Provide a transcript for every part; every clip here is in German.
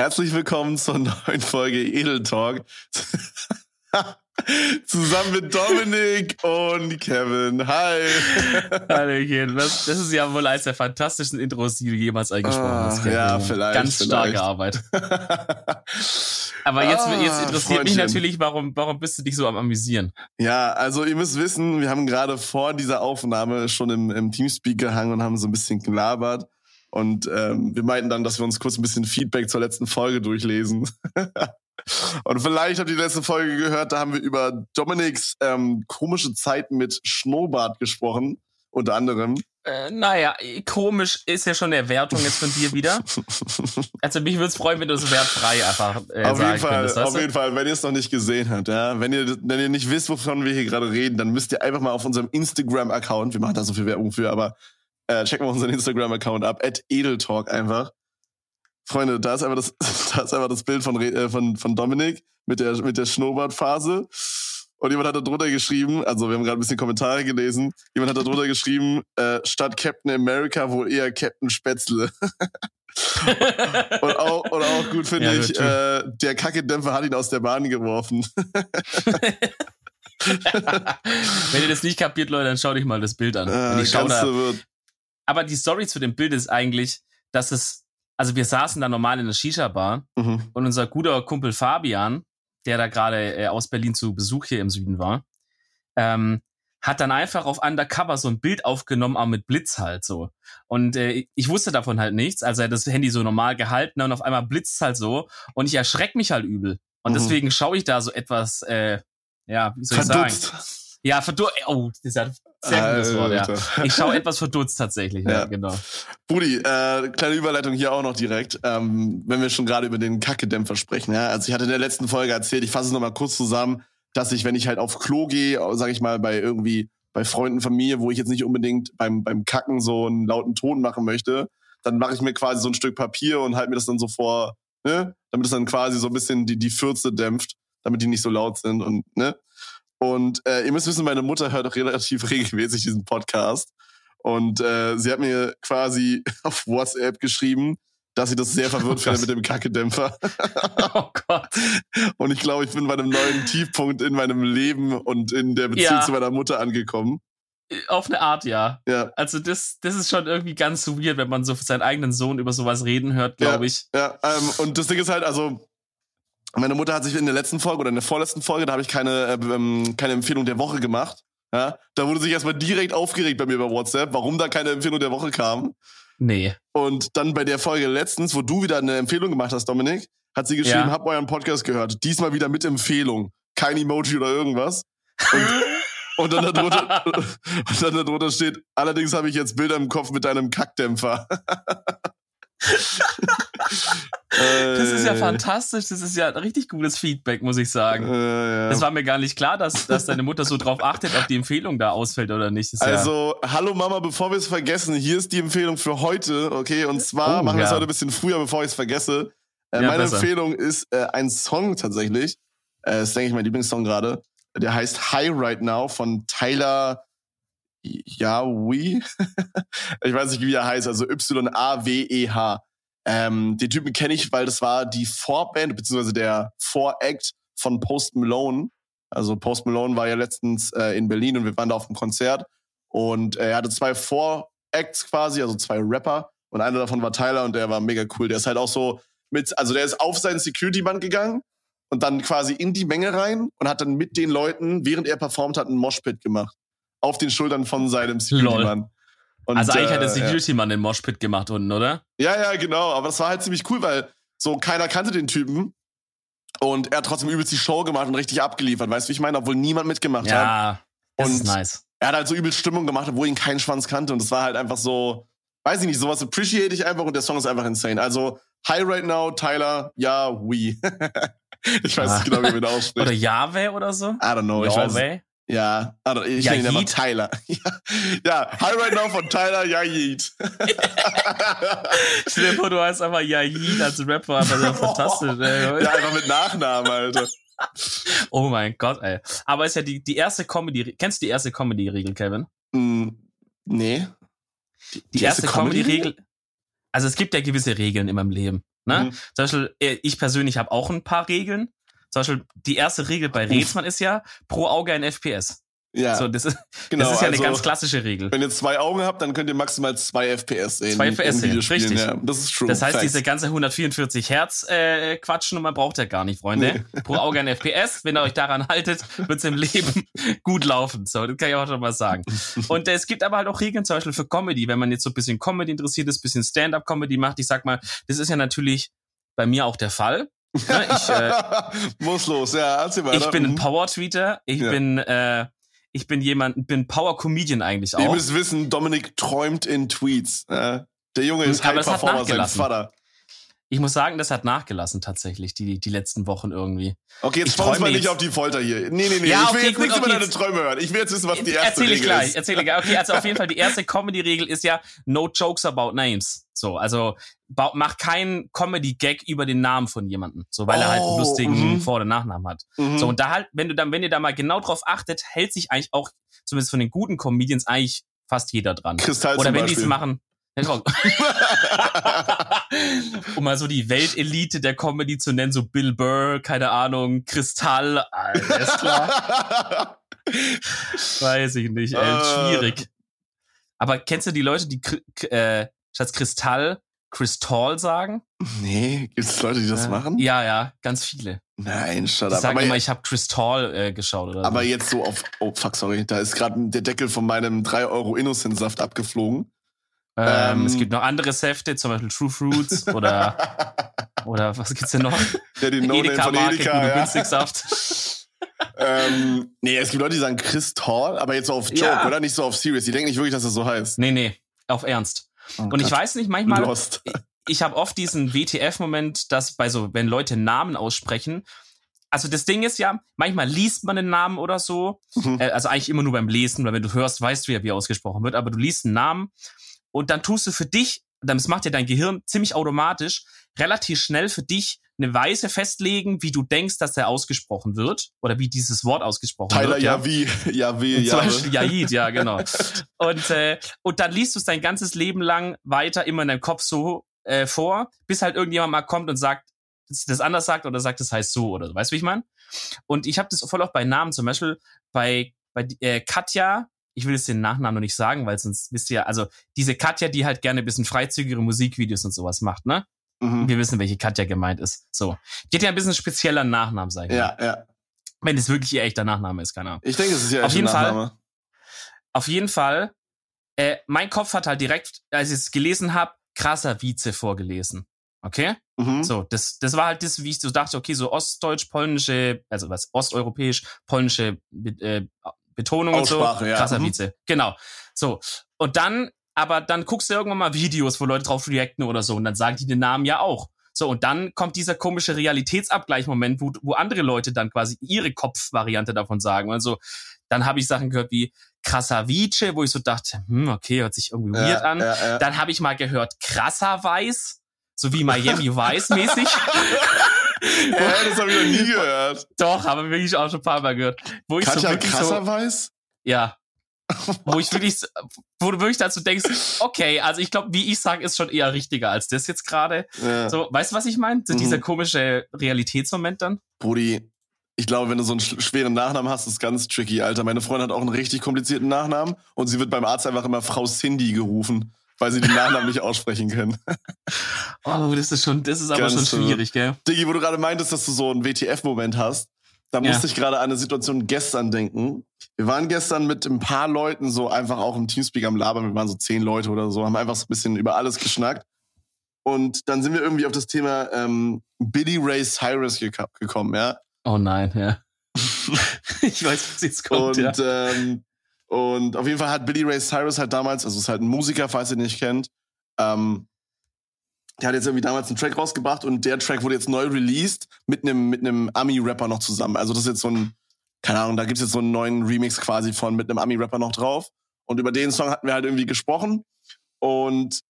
Herzlich willkommen zur neuen Folge Edel Talk. Zusammen mit Dominik und Kevin. Hi. Hallöchen. Das, das ist ja wohl eines der fantastischsten Intros, die du jemals eingesprochen hast. Ah, Kevin. ja, vielleicht, Ganz starke vielleicht. Arbeit. Aber jetzt, Ah, jetzt interessiert mich Freundchen. natürlich, warum, warum bist du dich so am Amüsieren? Ja, also ihr müsst wissen, wir haben gerade vor dieser Aufnahme schon im, im Teamspeak gehangen und haben so ein bisschen gelabert. Und ähm, wir meinten dann, dass wir uns kurz ein bisschen Feedback zur letzten Folge durchlesen. und vielleicht habt ihr die letzte Folge gehört, da haben wir über Dominiks ähm, komische Zeit mit Schnurrbart gesprochen, unter anderem. Äh, naja, komisch ist ja schon eine Wertung jetzt von dir wieder. Also mich würde es freuen, wenn du es wertfrei einfach äh, auf jeden Fall, könntest. auf du? jeden Fall, wenn ihr es noch nicht gesehen habt, ja, wenn ihr, wenn ihr nicht wisst, wovon wir hier gerade reden, dann müsst ihr einfach mal auf unserem Instagram-Account, wir machen da so viel Werbung für, aber äh, checken wir unseren Instagram-Account ab, at Edeltalk einfach. Freunde, da ist einfach das, da ist einfach das Bild von, äh, von, von Dominik mit der, mit der Schnurrbartphase. Und jemand hat da drunter geschrieben, also wir haben gerade ein bisschen Kommentare gelesen, jemand hat da drunter geschrieben, äh, statt Captain America wohl eher Captain Spätzle. Und auch, und auch gut finde Ja, ich, äh, der Kackendämpfer hat ihn aus der Bahn geworfen. wenn ihr das nicht kapiert, Leute, dann schaut euch mal das Bild an. Äh, ich schau ganz da. Aber die Story zu dem Bild ist eigentlich, dass es, also wir saßen da normal in der Shisha-Bar Mhm. und unser guter Kumpel Fabian, der da gerade äh, aus Berlin zu Besuch hier im Süden war, ähm, hat dann einfach auf Undercover so ein Bild aufgenommen, auch mit Blitz halt so. Und äh, ich wusste davon halt nichts, also er hat das Handy so normal gehalten und auf einmal blitzt halt so und ich erschreck mich halt übel. Und Mhm. deswegen schaue ich da so etwas, äh, ja, wie soll ich sagen? Verdutzt. Ja, verdutzt. Oh, das ein sehr gutes Wort, ja. Ich schaue etwas verdutzt tatsächlich, ja, Ja. genau. Brudi, äh, kleine Überleitung hier auch noch direkt, ähm, wenn wir schon gerade über den Kackedämpfer sprechen. Ja? Also ich hatte in der letzten Folge erzählt, ich fasse es nochmal kurz zusammen, dass ich, wenn ich halt auf Klo gehe, sage ich mal, bei irgendwie bei Freunden, Familie, wo ich jetzt nicht unbedingt beim, beim Kacken so einen lauten Ton machen möchte, dann mache ich mir quasi so ein Stück Papier und halte mir das dann so vor, ne? damit es dann quasi so ein bisschen die, die Fürze dämpft, damit die nicht so laut sind und, ne? Und äh, ihr müsst wissen, meine Mutter hört auch relativ regelmäßig diesen Podcast. Und äh, sie hat mir quasi auf WhatsApp geschrieben, dass sie das sehr verwirrt Oh findet mit dem Kackedämpfer. Oh Gott. Und ich glaube, ich bin bei einem neuen Tiefpunkt in meinem Leben und in der Beziehung Ja. zu meiner Mutter angekommen. Auf eine Art, ja. Ja, Also das, das ist schon irgendwie ganz so weird, wenn man so seinen eigenen Sohn über sowas reden hört, glaube ich. ja. Ähm, und das Ding ist halt, also meine Mutter hat sich in der letzten Folge oder in der vorletzten Folge, da habe ich keine, äh, ähm, keine Empfehlung der Woche gemacht. Ja, da wurde sich erstmal direkt aufgeregt bei mir bei WhatsApp, warum da keine Empfehlung der Woche kam. Nee. Und dann bei der Folge letztens, wo du wieder eine Empfehlung gemach hast, Dominik, hat sie geschrieben, Ja. hab euren Podcast gehört. Diesmal wieder mit Empfehlung. Kein Emoji oder irgendwas. Und, und, dann darunter, und dann darunter steht, allerdings habe ich jetzt Bilder im Kopf mit deinem Kackdämpfer. Das ist ja Äh, fantastisch. Das ist ja richtig gutes Feedback, muss ich sagen. Äh, ja. Das war mir gar nicht klar, dass, dass deine Mutter so drauf achtet, ob die Empfehlung da ausfällt oder nicht. Das ist ja, Also, hallo Mama, bevor wir es vergessen, hier ist die Empfehlung für heute, okay? Und zwar Oh, machen wir es ja. heute ein bisschen früher, bevor ich es vergesse. Äh, meine besser. Empfehlung ist äh, ein Song tatsächlich. Äh, ist, denke ich, mein Lieblingssong gerade. Der heißt High Right Now von Tyler Yawi. ich weiß nicht, wie er heißt, also Y-A-W-E-H. Ähm, den Typen kenne ich, weil das war die Vorband, beziehungsweise der Voract von Post Malone. Also Post Malone war ja letztens äh, in Berlin und wir waren da auf einem Konzert. Und er hatte zwei Voracts quasi, also zwei Rapper. Und einer davon war Tyler und der war mega cool. Der ist halt auch so mit, also der ist auf sein Security-Band gegangen und dann quasi in die Menge rein und hat dann mit den Leuten, während er performt hat, einen Moshpit gemacht. Auf den Schultern von seinem Security-Mann. Also eigentlich hat der äh, Security-Mann den Moshpit gemacht unten, oder? ja, ja, genau. Aber das war halt ziemlich cool, weil so keiner kannte den Typen. Und er hat trotzdem übelst die Show gemacht und richtig abgeliefert. Weißt du, wie ich meine? Obwohl niemand mitgemacht hat. Ja, das Und ist nice. Er hat halt so übelst Stimmung gemacht, obwohl ihn kein Schwanz kannte. Und das war halt einfach so, weiß ich nicht, sowas appreciate ich einfach und der Song ist einfach insane. Also, Hi Right Now, Tyler, ja, we. ich weiß nicht genau, wie man Oder ausspricht. Yahweh oder so? I don't know, ich weiß. Yahweh? Ja, don't- ich Ja, nenne ihn Yeet? Tyler. ja, ja, Hi Right Now von Tyler, Yeet. Stell dir vor, du heißt einfach Yahid als Rapper, aber das ist fantastisch. Ey. ja, einfach mit Nachnamen, Alter. Oh mein Gott, ey. Aber ist ja die, die erste Comedy, kennst du die erste Comedy-Regel, Kevin? Mm, nee. Die, erste Comedy-Regel, also es gibt ja gewisse Regeln in meinem Leben. Ne? Mhm. Zum Beispiel, äh, ich persönlich habe auch ein paar Regeln. Zum Beispiel, die erste Regel bei Rätsmann ist ja pro Auge ein FPS. Ja. So, das ist, genau, das ist ja also, eine ganz klassische Regel. Wenn ihr zwei Augen habt, dann könnt ihr maximal zwei FPS sehen. Zwei FPS sehen, richtig. Ja, das ist true. Das heißt, Facts. diese ganze 144 Hertz äh, Quatschen und man braucht ja gar nicht, Freunde. Nee. Pro Auge ein FPS. Wenn ihr euch daran haltet, wird's im Leben gut laufen. So, das kann ich auch schon mal sagen. Und äh, es gibt aber halt auch Regeln, zum Beispiel für Comedy. Wenn man jetzt so ein bisschen Comedy interessiert ist, bisschen Stand-up-Comedy macht, ich sag mal, das ist ja natürlich bei mir auch der Fall. Ja, ich, äh, Muss los, ja, erzähl mal. Ich bin ein Power-Tweeter. Ich ja. bin äh, ich bin jemand, bin Power Comedian eigentlich auch. Ihr müsst wissen, Dominik träumt in Tweets. Äh, der Junge ist High Performer, sein Vater. Ich muss sagen, das hat nachgelassen tatsächlich, die, die letzten Wochen irgendwie. Okay, jetzt spann mal nicht auf die Folter hier. Nee, nee, nee. Ja, ich will okay, jetzt gut, nichts okay, über deine Träume hören. Ich will jetzt wissen, was die erste erzähl Regel ich gleich, ist. Erzähl ich gleich. Okay, also auf jeden Fall, die erste Comedy-Regel ist ja no jokes about names. So, also mach keinen Comedy-Gag über den Namen von jemandem. So, weil oh, er halt einen oh, lustigen mm. Vor- oder Nachnamen hat. Mm So, und da halt, wenn du dann, wenn ihr da mal genau drauf achtet, hält sich eigentlich auch, zumindest von den guten Comedians, eigentlich fast jeder dran. Kristall Oder wenn die es machen, um mal so die Weltelite der Comedy zu nennen, so Bill Burr, keine Ahnung, Kristall, alles klar. Weiß ich nicht, ey, uh. schwierig. Aber kennst du die Leute, die äh, statt Kristall Kristall sagen? Nee, gibt es Leute, die das äh, machen? Ja, ja, ganz viele. Nein, shut up. Ich sag immer, ich habe Kristall äh, geschaut oder Aber so. jetzt so auf, oh fuck, sorry, da ist gerade der Deckel von meinem 3 Euro Innocent-Saft abgeflogen. Ähm, ähm, es gibt noch andere Säfte, zum Beispiel True Fruits oder, oder was gibt's denn noch? Ja, die no Edeka von Edeka, ja. Günstigsaft. ähm, nee, es gibt Leute, die sagen Chris Tall, aber jetzt so auf Joke, ja. oder? Nicht so auf Serious. Die denken nicht wirklich, dass das so heißt. Nee, nee, auf Ernst. Oh, Und ich weiß nicht, manchmal, Lost. ich, ich habe oft diesen WTF-Moment, dass bei so, wenn Leute Namen aussprechen, also das Ding ist ja, manchmal liest man einen Namen oder so, mhm. äh, also eigentlich immer nur beim Lesen, weil wenn du hörst, weißt du ja, wie er ausgesprochen wird, aber du liest einen Namen und dann tust du für dich, das macht ja dein Gehirn ziemlich automatisch, relativ schnell für dich eine Weise festlegen, wie du denkst, dass der ausgesprochen wird oder wie dieses Wort ausgesprochen Tyler wird. Tyler ja. Yavi, Yavi, Zum Beispiel Yaid, ja, genau. und, äh, und dann liest du es dein ganzes Leben lang weiter immer in deinem Kopf so äh, vor, bis halt irgendjemand mal kommt und sagt, das, das anders sagt oder sagt, das heißt so oder so. Weißt du, wie ich meine? Und ich habe das voll auch bei Namen, zum Beispiel bei, bei äh, Katja ich will jetzt den Nachnamen noch nicht sagen, weil sonst wisst ihr, also diese Katja, die halt gerne ein bisschen freizügigere Musikvideos und sowas macht, ne? Mhm. Wir wissen, welche Katja gemeint ist. So. Die hat ja ein bisschen spezieller Nachnamen, sag ich Ja, mal. ja. Wenn es wirklich ihr echter Nachname ist, keine Ahnung. Ich denke, es ist ja auf jeden Nachname. Fall. Auf jeden Fall. Äh, mein Kopf hat halt direkt, als ich es gelesen habe, krasser Vize vorgelesen. Okay? Mhm. So, das, das war halt das, wie ich so dachte, okay, so ostdeutsch-polnische, also was, osteuropäisch-polnische äh, Betonung und so. Ja. Krasser mhm. Vize. Genau. So. Und dann, aber dann guckst du irgendwann mal Videos, wo Leute drauf reacten oder so und dann sagen die den Namen ja auch. So, und dann kommt dieser komische Realitätsabgleichmoment, wo, wo andere Leute dann quasi ihre Kopfvariante davon sagen. Also, dann habe ich Sachen gehört wie Krasavice, wo ich so dachte, hm, okay, hört sich irgendwie weird ja, an. Ja, ja. Dann habe ich mal gehört Krasser Weiß, so wie Miami Weiß mäßig. ja, das habe ich noch nie gehört. Doch, aber wirklich auch schon ein paar Mal gehört. Wo ich Katja so krasser so, weiß? Ja. wo ich wirklich, wo du wirklich dazu denkst, okay, also ich glaube, wie ich sage, ist schon eher richtiger als das jetzt gerade. Ja. So, weißt du, was ich meine? So mhm. Dieser komische Realitätsmoment dann? Brudi, ich glaube, wenn du so einen schweren Nachnamen hast, ist ganz tricky, Alter. Meine Freundin hat auch einen richtig komplizierten Nachnamen und sie wird beim Arzt einfach immer Frau Cindy gerufen weil sie den Nachnamen nicht aussprechen können. oh, das ist schon, das ist aber Ganz schon schwierig, gell? Diggi, wo du gerade meintest, dass du so einen WTF-Moment hast, da musste ich gerade an eine Situation gestern denken. Wir waren gestern mit ein paar Leuten so einfach auch im Teamspeak am Labern. Wir waren so zehn Leute oder so, haben einfach so ein bisschen über alles geschnackt. Und dann sind wir irgendwie auf das Thema ähm, Billy Ray Cyrus gekommen, ja. Oh nein, ja. ich weiß, was jetzt kommt. Und ja. ähm, und auf jeden Fall hat Billy Ray Cyrus halt damals, also ist halt ein Musiker, falls ihr ihn nicht kennt, ähm, der hat jetzt irgendwie damals einen Track rausgebracht und der Track wurde jetzt neu released mit einem mit Ami-Rapper noch zusammen. Also das ist jetzt so ein, keine Ahnung, da gibt's jetzt so einen neuen Remix quasi von mit einem Ami-Rapper noch drauf. Und über den Song hatten wir halt irgendwie gesprochen. Und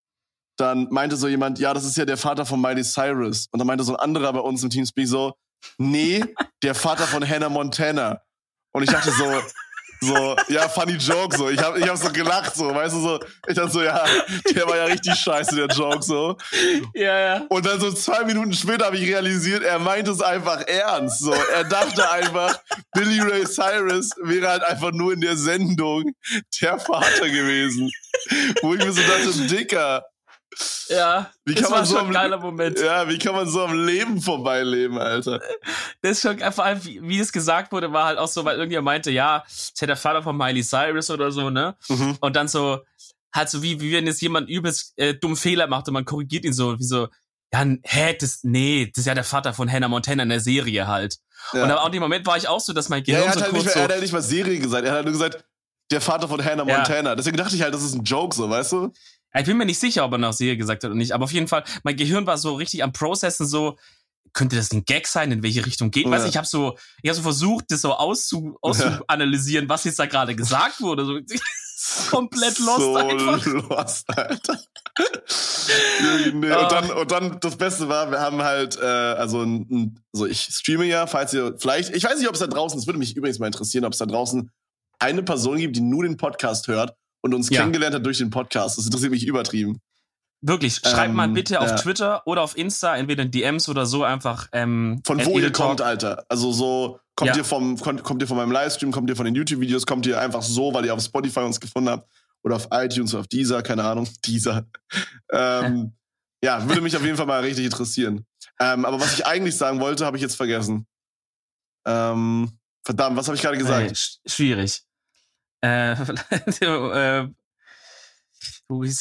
dann meinte so jemand, ja, das ist ja der Vater von Miley Cyrus. Und dann meinte so ein anderer bei uns im Teamspeak so, nee, der Vater von Hannah Montana. Und ich dachte so, So, ja, funny Joke, so. Ich hab, ich hab so gelacht, so, weißt du, so. Ich dachte so, ja, der war ja richtig scheiße, der Joke, so. Ja, ja. Und dann so zwei Minuten später habe ich realisiert, er meint es einfach ernst, so. Er dachte einfach, Billy Ray Cyrus wäre halt einfach nur in der Sendung der Vater gewesen. Wo ich mir so dachte, Dicker, ja, wie das kann war man so ein geiler Moment. Ja, wie kann man so am Leben vorbeileben, Alter? Das ist schon, vor allem, wie, wie es gesagt wurde, war halt auch so, weil irgendjemand meinte, ja, ist ja der Vater von Miley Cyrus oder so, ne? Mhm. Und dann so, halt so wie, wie wenn jetzt jemand übelst äh, dumm Fehler macht und man korrigiert ihn so, wie so, ja, hä, das, nee, das ist ja der Vater von Hannah Montana in der Serie halt. Ja. Und aber auch in dem Moment war ich auch so, dass mein Ja, Gehirn er hat, so halt nicht, kurz mehr, er hat so, halt nicht mal Serie gesagt. Er hat halt nur gesagt, der Vater von Hannah Ja. Montana. Deswegen dachte ich halt, das ist ein Joke, so, weißt du? Ich bin mir nicht sicher, ob er noch Serie gesagt hat oder nicht, aber auf jeden Fall, mein Gehirn war so richtig am Processen so, könnte das ein Gag sein, in welche Richtung geht? Ja. Weißt ich habe so, ich habe so versucht, das so auszu, auszuanalysieren, was jetzt da gerade gesagt wurde. So, komplett lost so einfach. lost, Alter. Nee. Und, dann, und dann, das Beste war, wir haben halt, äh, also, ein, ein, also ich streame ja, falls ihr vielleicht, ich weiß nicht, ob es da draußen, es würde mich übrigens mal interessieren, ob es da draußen eine Person gibt, die nur den Podcast hört und uns Ja. kennengelernt hat durch den Podcast. Das interessiert mich übertrieben. Wirklich, schreibt Ähm, mal bitte auf ja. Twitter oder auf Insta, entweder in DMs oder so einfach. Ähm, Von wo ihr kommt, Alter. Also so, kommt Ja. ihr vom, kommt, kommt ihr von meinem Livestream, kommt ihr von den YouTube-Videos, kommt ihr einfach so, weil ihr auf Spotify uns gefunden habt oder auf iTunes, auf Deezer, keine Ahnung, Deezer. Ähm, ja, würde mich auf jeden Fall mal richtig interessieren. Ähm, aber was ich eigentlich sagen wollte, habe ich jetzt vergessen. Ähm, verdammt, was habe ich gerade Ey, gesagt? sch schwierig. Äh, äh,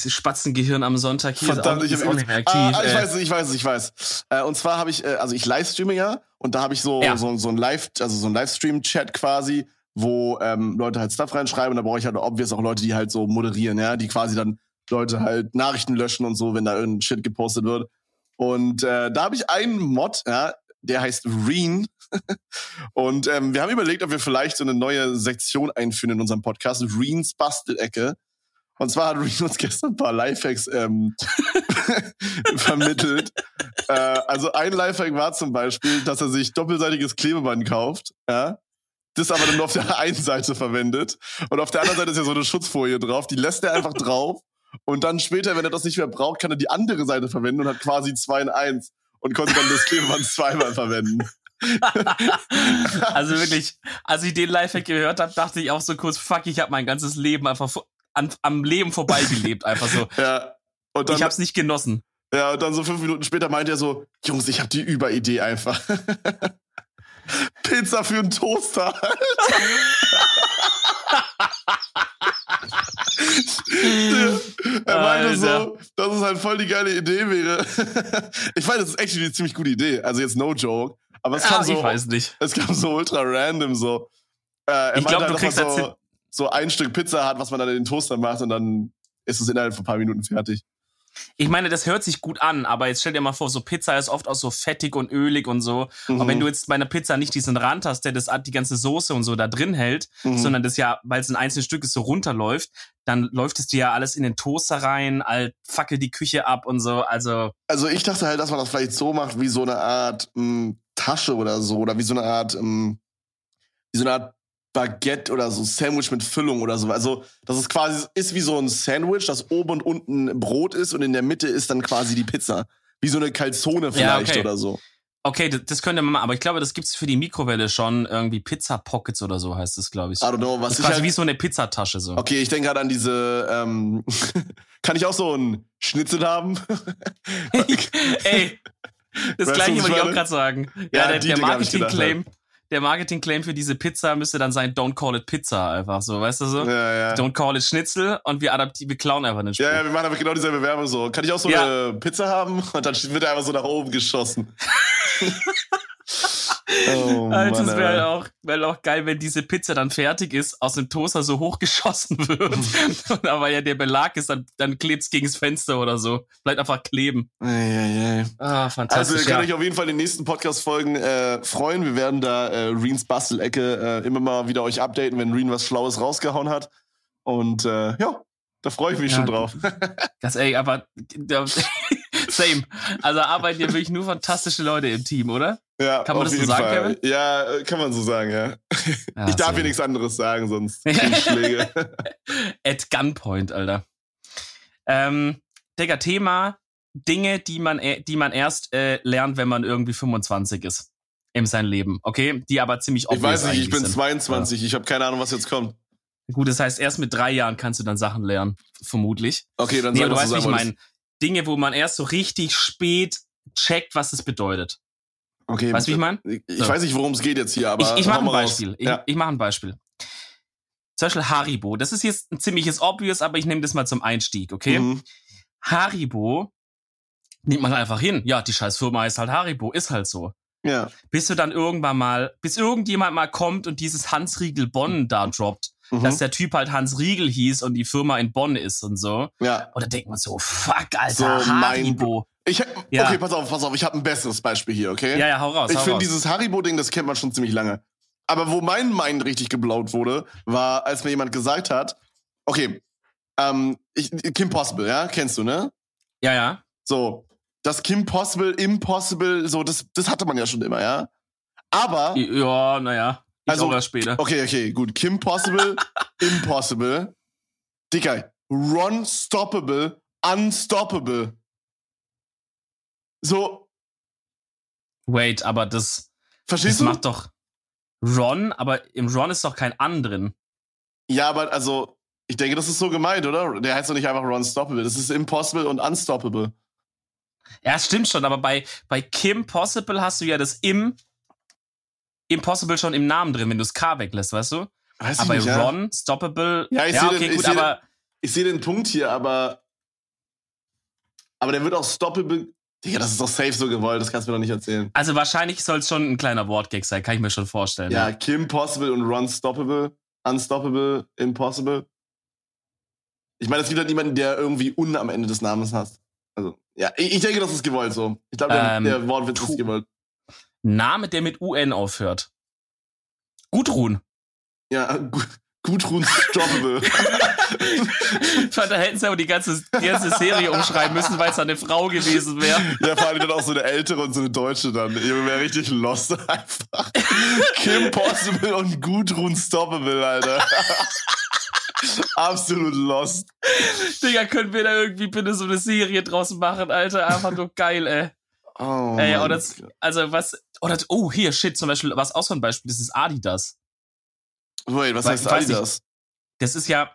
Spatzengehirn am Sonntag? Hier Verdammt, ist ich auch, habe ist auch nicht mehr aktiv. Ah, ich weiß es, ich weiß es, ich weiß. Äh, und zwar habe ich, äh, also ich livestreame ja und da habe ich so, Ja. so, so ein Live, also so ein Livestream-Chat quasi, wo ähm, Leute halt Stuff reinschreiben und da brauche ich halt obvious auch Leute, die halt so moderieren, ja, die quasi dann Leute halt Nachrichten löschen und so, wenn da irgendein Shit gepostet wird. Und äh, da habe ich einen Mod, ja, der heißt Reen. und ähm, wir haben überlegt, ob wir vielleicht so eine neue Sektion einführen in unserem Podcast, Reens Bastelecke. Und zwar hat Reen uns gestern ein paar Lifehacks ähm, vermittelt. Äh, also ein Lifehack war zum Beispiel, dass er sich doppelseitiges Klebeband kauft, ja, das aber dann nur auf der einen Seite verwendet. Und auf der anderen Seite ist ja so eine Schutzfolie drauf, die lässt er einfach drauf. Und dann später, wenn er das nicht mehr braucht, kann er die andere Seite verwenden und hat quasi zwei in eins und konnte dann das Klebeband zweimal verwenden. Also wirklich, als ich den Lifehack gehört habe, dachte ich auch so kurz, fuck, ich habe mein ganzes Leben einfach an, am Leben vorbeigelebt, einfach so. Ja. Und dann, Ich habe es nicht genossen. ja, und dann so fünf Minuten später meint er so, Jungs, ich habe die Überidee einfach. Pizza für einen Toaster. er meinte so, dass es halt voll die geile Idee wäre. ich meine, das ist actually eine ziemlich gute Idee. Also jetzt no joke. Aber es kam Ah, so, ich weiß nicht. es kam so ultra random so. Äh, er Ich glaub, meinte du halt, dass man kriegst so, so ein Stück Pizza hat, was man dann in den Toaster macht und dann ist es innerhalb von ein paar Minuten fertig. Ich meine, das hört sich gut an, aber jetzt stell dir mal vor, so Pizza ist oft auch so fettig und ölig und so. Mhm. Und wenn du jetzt bei einer Pizza nicht diesen Rand hast, der das die ganze Soße und so da drin hält, Mhm. sondern das ja, weil es ein einzelnes Stück ist, so runterläuft, dann läuft es dir ja alles in den Toaster rein, all, fackelt die Küche ab und so. Also, Also ich dachte halt, dass man das vielleicht so macht, wie so eine Art mh, Tasche oder so, oder wie so eine Art, mh, wie so eine Art Baguette oder so Sandwich mit Füllung oder so. Also das ist quasi ist wie so ein Sandwich, das oben und unten Brot ist und in der Mitte ist dann quasi die Pizza, wie so eine Calzone vielleicht okay. oder so. okay, das, das könnte man machen, aber ich glaube, das gibt's für die Mikrowelle schon irgendwie Pizza Pockets oder so heißt das, glaube ich. I don't know, was Das ist quasi halt, wie so eine Pizzatasche so. Okay, ich denke gerade an diese. Ähm, kann ich auch so einen Schnitzel haben? Ey, das Weißt gleiche wollte ich auch gerade sagen. Ja, Ja, der, der Marketing-Claim, der Marketing-Claim für diese Pizza müsste dann sein, don't call it Pizza, einfach so, weißt du so? Ja, ja. Don't call it Schnitzel und wir adaptieren, wir klauen einfach den Spruch. Ja, ja, wir machen aber genau dieselbe Werbung so. Kann ich auch so Ja. eine Pizza haben? Und dann wird er einfach so nach oben geschossen. oh, Alter, es wäre auch, wär auch geil, wenn diese Pizza dann fertig ist, aus dem Toaster so hochgeschossen wird. Und aber ja der Belag ist, dann, dann klebt's gegens Fenster oder so. Bleibt einfach kleben. Ei, ei, ei. Ah, Also fantastisch. ihr könnt ja. euch auf jeden Fall in den nächsten Podcast-Folgen äh, freuen. Wir werden da äh, Reens Bastelecke äh, immer mal wieder euch updaten, wenn Reen was Schlaues rausgehauen hat. Und äh, ja, da freue ich mich Ja, schon drauf. Das, ey, aber, same. Also arbeiten hier wirklich nur fantastische Leute im Team, oder? Ja, Kann man das so sagen, Fall. Kevin? Ja, äh, kann man so sagen, ja. Ja, ich darf hier nichts anderes sagen, sonst ich Schläge. At Gunpoint, Alter. Ähm, Digga, Thema Dinge, die man, äh, die man erst äh, lernt, wenn man irgendwie 25 ist. In seinem Leben, okay? Die aber ziemlich Ich obvious weiß nicht, ich bin sind. 22, ich habe keine Ahnung, was jetzt kommt. Gut, das heißt, erst mit drei Jahren kannst du dann Sachen lernen, vermutlich. Okay, dann Nee, sag, du was weißt, wie du ich meine. Dinge, wo man erst so richtig spät checkt, was es bedeutet. Okay, Weißt du, wie ich meine? ich, So. weiß nicht, worum es geht jetzt hier, aber Ich, ich mache ein. Beispiel. Ich, Ja. ich mache ein Beispiel. Zum Beispiel Haribo. Das ist jetzt ein ziemliches Obvious, aber ich nehme das mal zum Einstieg, okay? Mhm. Haribo nimmt man einfach hin. Ja, die scheiß Firma heißt halt Haribo, ist halt so. Ja. Bis du dann irgendwann mal, bis irgendjemand mal kommt und dieses Hans Riegel Bonn da droppt, Mhm. dass der Typ halt Hans Riegel hieß und die Firma in Bonn ist und so. ja. Oder denkt man so, fuck, Alter, So mein- Haribo. Ich, Ja. Okay, pass auf, pass auf, ich habe ein besseres Beispiel hier, okay? Ja, ja, hau raus. ich finde dieses Haribo-Ding, das kennt man schon ziemlich lange. Aber wo mein Mind richtig geblaut wurde, war, als mir jemand gesagt hat, okay, ähm, ich, Kim Possible, ja, kennst du, ne? Ja, ja. So, das Kim Possible, Impossible, so, das, das hatte man ja schon immer, ja? Aber, Ja, naja. Also- erst später. okay, okay, gut, Kim Possible, Impossible, Dicker, Ron Stoppable, Unstoppable. So, Wait, aber das, das verstehst du? macht doch Ron, aber im Ron ist doch kein An drin. Ja, aber also, ich denke, das ist so gemeint, oder? Der heißt doch nicht einfach Ron Stoppable. Das ist Impossible und Unstoppable. Ja, stimmt schon, aber bei, bei Kim Possible hast du ja das Im Impossible schon im Namen drin, wenn du das K weglässt, weißt du? Weiß Aber bei nicht, ja. Ron, Stoppable, Ja, ich ja seh okay, den- gut, aber Ich sehe den Punkt hier, aber. Aber der wird auch Stoppable. Digga, das ist doch safe so gewollt, das kannst du mir doch nicht erzählen. also wahrscheinlich soll es schon ein kleiner Wortgag sein, kann ich mir schon vorstellen. Ja, Kim Possible und Ron Stoppable, Unstoppable, Impossible. Ich meine, es gibt halt niemanden, der irgendwie Un am Ende des Namens hat. Also, ja, ich, ich denke, das ist gewollt so. Ich glaube, der, Ähm, der Wortwitz ist gewollt. Name, der mit UN aufhört. Gudrun. Ja, Gu- Gudrun Stoppable. da hätten sie aber die ganze, die ganze Serie umschreiben müssen, weil es eine Frau gewesen wäre. Ja, vor allem dann auch so eine ältere und so eine deutsche dann. Ihr wäre richtig lost einfach. Kim Possible und Gudrun Stoppable, Alter. Absolut lost. Digga, können wir da irgendwie bitte so eine Serie draus machen, Alter? Einfach nur geil, ey. Oh, Ey, oder, das- also was, oder, oh, hier, shit, zum Beispiel, was auch so ein Beispiel, das ist Adidas. Wait, was Weiß- heißt weiß ich- Adidas? Das ist ja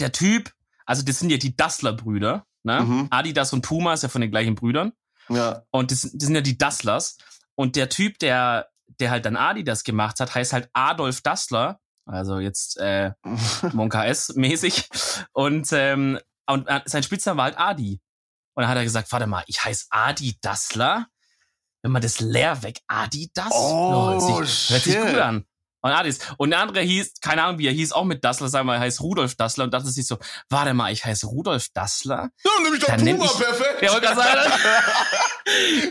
der Typ, also das sind ja die Dassler-Brüder, ne? Mhm. Adidas und Puma ist ja von den gleichen Brüdern. Ja. Und das, das sind ja die Dasslers. Und der Typ, der, der halt dann Adidas gemacht hat, heißt halt Adolf Dassler. Also jetzt äh, Monka S-mäßig. Und, ähm, und äh, sein Spitzname war halt Adi. Und dann hat er gesagt, warte mal, ich heiße Adi Dassler. Wenn man das leer weg, Adidas? Oh, hört sich, hört sich gut an. Und Adis. Und der andere hieß, keine Ahnung wie er hieß, auch mit Dassler, sagen wir, er heißt Rudolf Dassler und dachte sich so, warte mal, ich heiße Rudolf Dassler? Ja, nimm ich doch Dann Puma, ich- perfekt. Ja, wollte sagen,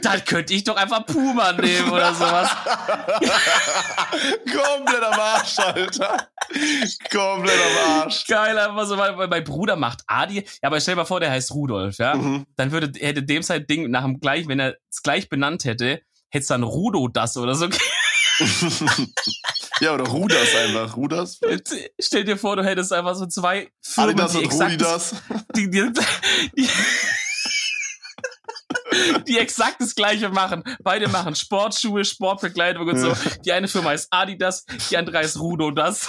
dann könnte ich doch einfach Puma nehmen oder sowas. Komplett am Arsch, Alter. Komplett am Arsch. Geil, einfach so, weil, weil mein Bruder macht Adi. Ja, aber stell dir mal vor, der heißt Rudolf, ja. Mhm. Dann würde, hätte dem sein Ding nach dem gleich, wenn er es gleich benannt hätte, hätte es dann Rudo das oder so. ja, oder Ruders einfach. Ruders? Stell dir vor, du hättest einfach so zwei Firmen, Adidas die und exakt, Rudidas. die, die, die, die exakt das Gleiche machen. Beide machen Sportschuhe, Sportbekleidung und so. Die eine Firma heißt Adidas, die andere heißt Rudo das.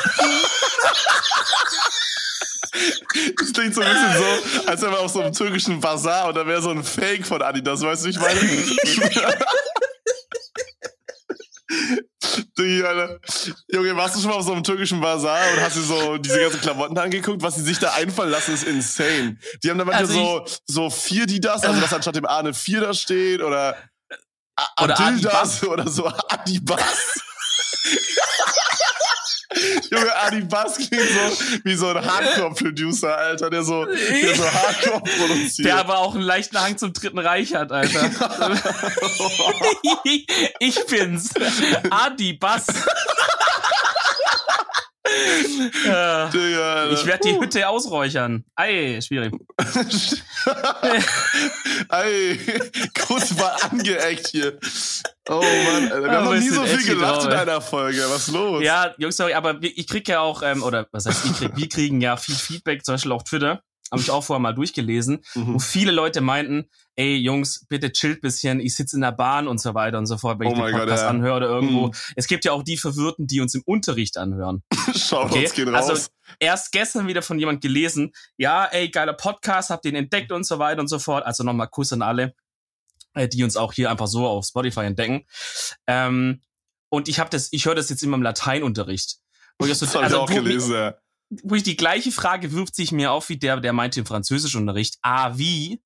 Das klingt so ein bisschen so, als wäre man auf so einem türkischen Bazar und da wäre so ein Fake von Adidas, weißt du, ich meine? Alter. Junge, warst du schon mal auf so einem türkischen Bazar und hast dir so diese ganzen Klamotten angeguckt? Was sie sich da einfallen lassen, ist insane. Die haben da manchmal Also so, so vier die das, also dass anstatt dem A eine vier da steht oder, Oder Adildas oder so Adibas. Junge, Adibas klingt so wie so ein Hardcore-Producer, Alter, der so, der so Hardcore produziert. Der aber auch einen leichten Hang zum Dritten Reich hat, Alter. ich bin's. Adibas. Ja. Digga, ich werde die Hütte ausräuchern. Ei, schwierig. Ey, kurz mal angeeckt hier. Oh Mann, Alter, wir haben noch nie so viel gelacht in einer Folge. Was ist los? Ja, Jungs, sorry, aber ich krieg ja auch, ähm, oder was heißt ich krieg, wir kriegen ja viel Feedback, zum Beispiel auf Twitter, habe ich auch vorher mal durchgelesen, wo Mhm. viele Leute meinten, ey Jungs, bitte chillt bisschen, ich sitze in der Bahn und so weiter und so fort, wenn Oh ich den Podcast ja. anhöre oder irgendwo. Mhm. Es gibt ja auch die Verwirrten, die uns im Unterricht anhören. Schaut Okay, uns gehen also- raus. Erst gestern wieder von jemand gelesen, ja, ey, geiler Podcast, habt den entdeckt und so weiter und so fort. Also nochmal Kuss an alle, äh, die uns auch hier einfach so auf Spotify entdecken. Ähm, und ich habe das, ich höre das jetzt immer im Lateinunterricht. Wo so, habe ich also, auch wo, gelesen, ja. Wo ich die gleiche Frage wirft sich mir auf wie der, der meinte im Französischunterricht. A, wie?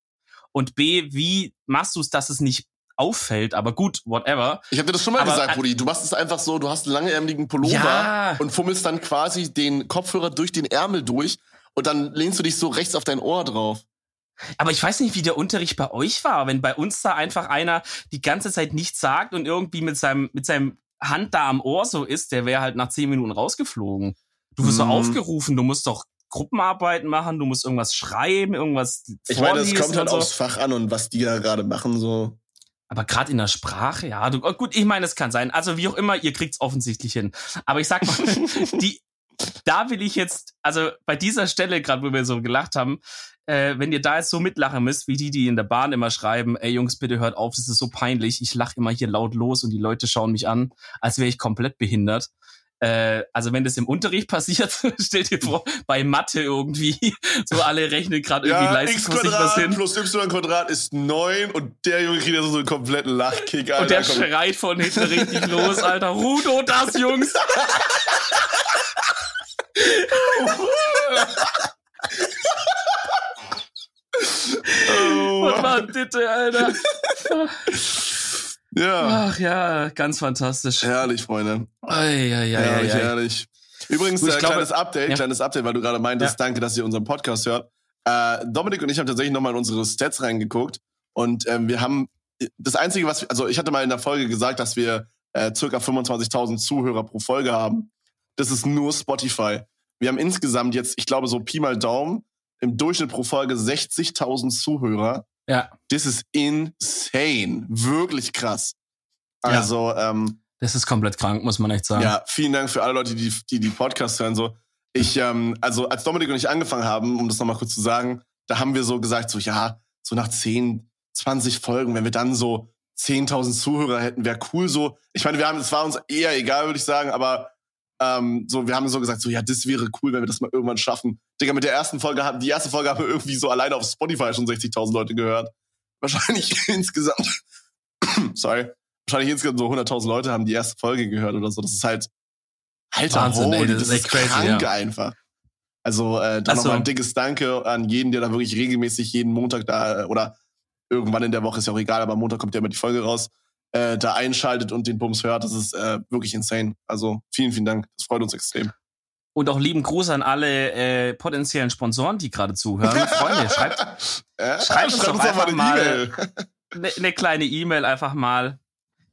Und B, wie machst du es, dass es nicht auffällt? Aber gut, whatever. Ich habe dir das schon mal Aber- gesagt, Rudi. Du machst es einfach so, du hast einen langärmeligen Pullover Ja. und fummelst dann quasi den Kopfhörer durch den Ärmel durch und dann lehnst du dich so rechts auf dein Ohr drauf. Aber ich weiß nicht, wie der Unterricht bei euch war, wenn bei uns da einfach einer die ganze Zeit nichts sagt und irgendwie mit seinem, mit seinem Hand da am Ohr so ist, der wäre halt nach zehn Minuten rausgeflogen. Du wirst so Mhm. aufgerufen, du musst doch Gruppenarbeiten machen, du musst irgendwas schreiben, irgendwas Ich meine, es vorlesen kommt halt so. aufs Fach an und was die da gerade machen, so. Aber gerade in der Sprache, ja, du, oh, gut, ich meine, es kann sein. Also wie auch immer, ihr kriegt's offensichtlich hin. Aber ich sag mal, die, da will ich jetzt, also bei dieser Stelle, gerade wo wir so gelacht haben, äh, wenn ihr da jetzt so mitlachen müsst, wie die, die in der Bahn immer schreiben, ey Jungs, bitte hört auf, das ist so peinlich. Ich lache immer hier laut los und die Leute schauen mich an, als wäre ich komplett behindert. Äh, also wenn das im Unterricht passiert, stellt ihr vor, bei Mathe irgendwie, so alle rechnen gerade irgendwie Ja, leistungsmäßig was hin. plus y Quadrat ist 9 und der Junge kriegt ja so einen kompletten Lachkick, Alter. Und der Komm. schreit von hinten richtig los, Alter. Rudo, das, Jungs! Oh, Was war bitte, Alter? Ja, Ach ja, ganz fantastisch. herrlich, Freunde. Ei, ei, ei, Herrlich, ei, ei. herrlich. Übrigens, Gut, ich äh, glaube- kleines Update, Ja. kleines Update, weil du gerade meintest, danke, dass ihr unseren Podcast hört. Äh, Dominik und ich haben tatsächlich nochmal in unsere Stats reingeguckt und ähm, wir haben das Einzige, was wir, also ich hatte mal in der Folge gesagt, dass wir äh, circa 25.000 Zuhörer pro Folge haben. Das ist nur Spotify. Wir haben insgesamt jetzt, ich glaube, so Pi mal Daumen, im Durchschnitt pro Folge 60.000 Zuhörer. Ja, Das ist insane. Wirklich krass. Ja. Also, ähm, das ist komplett krank, muss man echt sagen. ja, vielen Dank für alle Leute, die die, die Podcasts hören. So, ich, ähm, also als Dominik und ich angefangen haben, um das nochmal kurz zu sagen, da haben wir so gesagt, so ja, so nach 10, 20 Folgen, wenn wir dann so 10.000 Zuhörer hätten, wäre cool so. Ich meine, wir haben, es war uns eher egal, würde ich sagen, aber ähm, so, wir haben so gesagt, so ja, das wäre cool, wenn wir das mal irgendwann schaffen. Digga, mit der ersten Folge haben, die erste Folge haben wir irgendwie so alleine auf Spotify schon 60.000 Leute gehört. Wahrscheinlich insgesamt, sorry, wahrscheinlich insgesamt so 100.000 Leute haben die erste Folge gehört oder so. Das ist halt, alter Wahnsinn, ey, Holy, das das, ist ist crazy, krank ja. einfach. Also äh, dann Also- nochmal ein dickes Danke an jeden, der da wirklich regelmäßig jeden Montag da äh, oder irgendwann in der Woche ist ja auch egal, aber am Montag kommt ja immer die Folge raus, äh, da einschaltet und den Bums hört. Das ist äh, wirklich insane. Also vielen, vielen Dank. Das freut uns extrem. Und auch lieben Gruß an alle äh, potenziellen Sponsoren, die gerade zuhören. Freunde, schreibt Äh, schreibt uns doch einfach mal- eine ne kleine E-Mail einfach mal.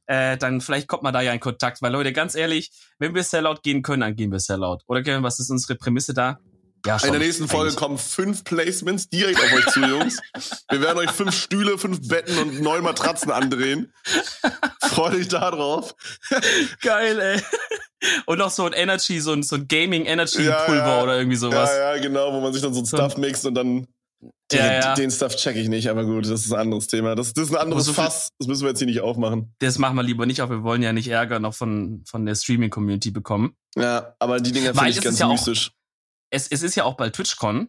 Äh, dann vielleicht kommt man da ja in Kontakt. Weil Leute, ganz ehrlich, wenn wir Sellout gehen können, dann gehen wir Sellout. Oder Kevin, was ist unsere Prämisse da? Ja, In der nächsten Folge eigentlich. kommen fünf Placements direkt auf euch zu, Jungs. Wir werden euch fünf Stühle, fünf Betten und neun Matratzen andrehen. Freut euch da drauf. Geil, ey. Und noch so ein Energy, so ein, so ein Gaming Energy Ja, Pulver ja. oder irgendwie sowas. Ja, ja, genau, wo man sich dann so ein So- Stuff mixt und dann den, Ja, ja. den Stuff check ich nicht, aber gut, das ist ein anderes Thema. Das, das ist ein anderes so Fass, das müssen wir jetzt hier nicht aufmachen. Das machen wir lieber nicht, auch wir wollen ja nicht Ärger noch von, von der Streaming-Community bekommen. Ja, aber die Dinger finde ich ganz ja auch- mystisch. Es, es ist ja auch bald TwitchCon.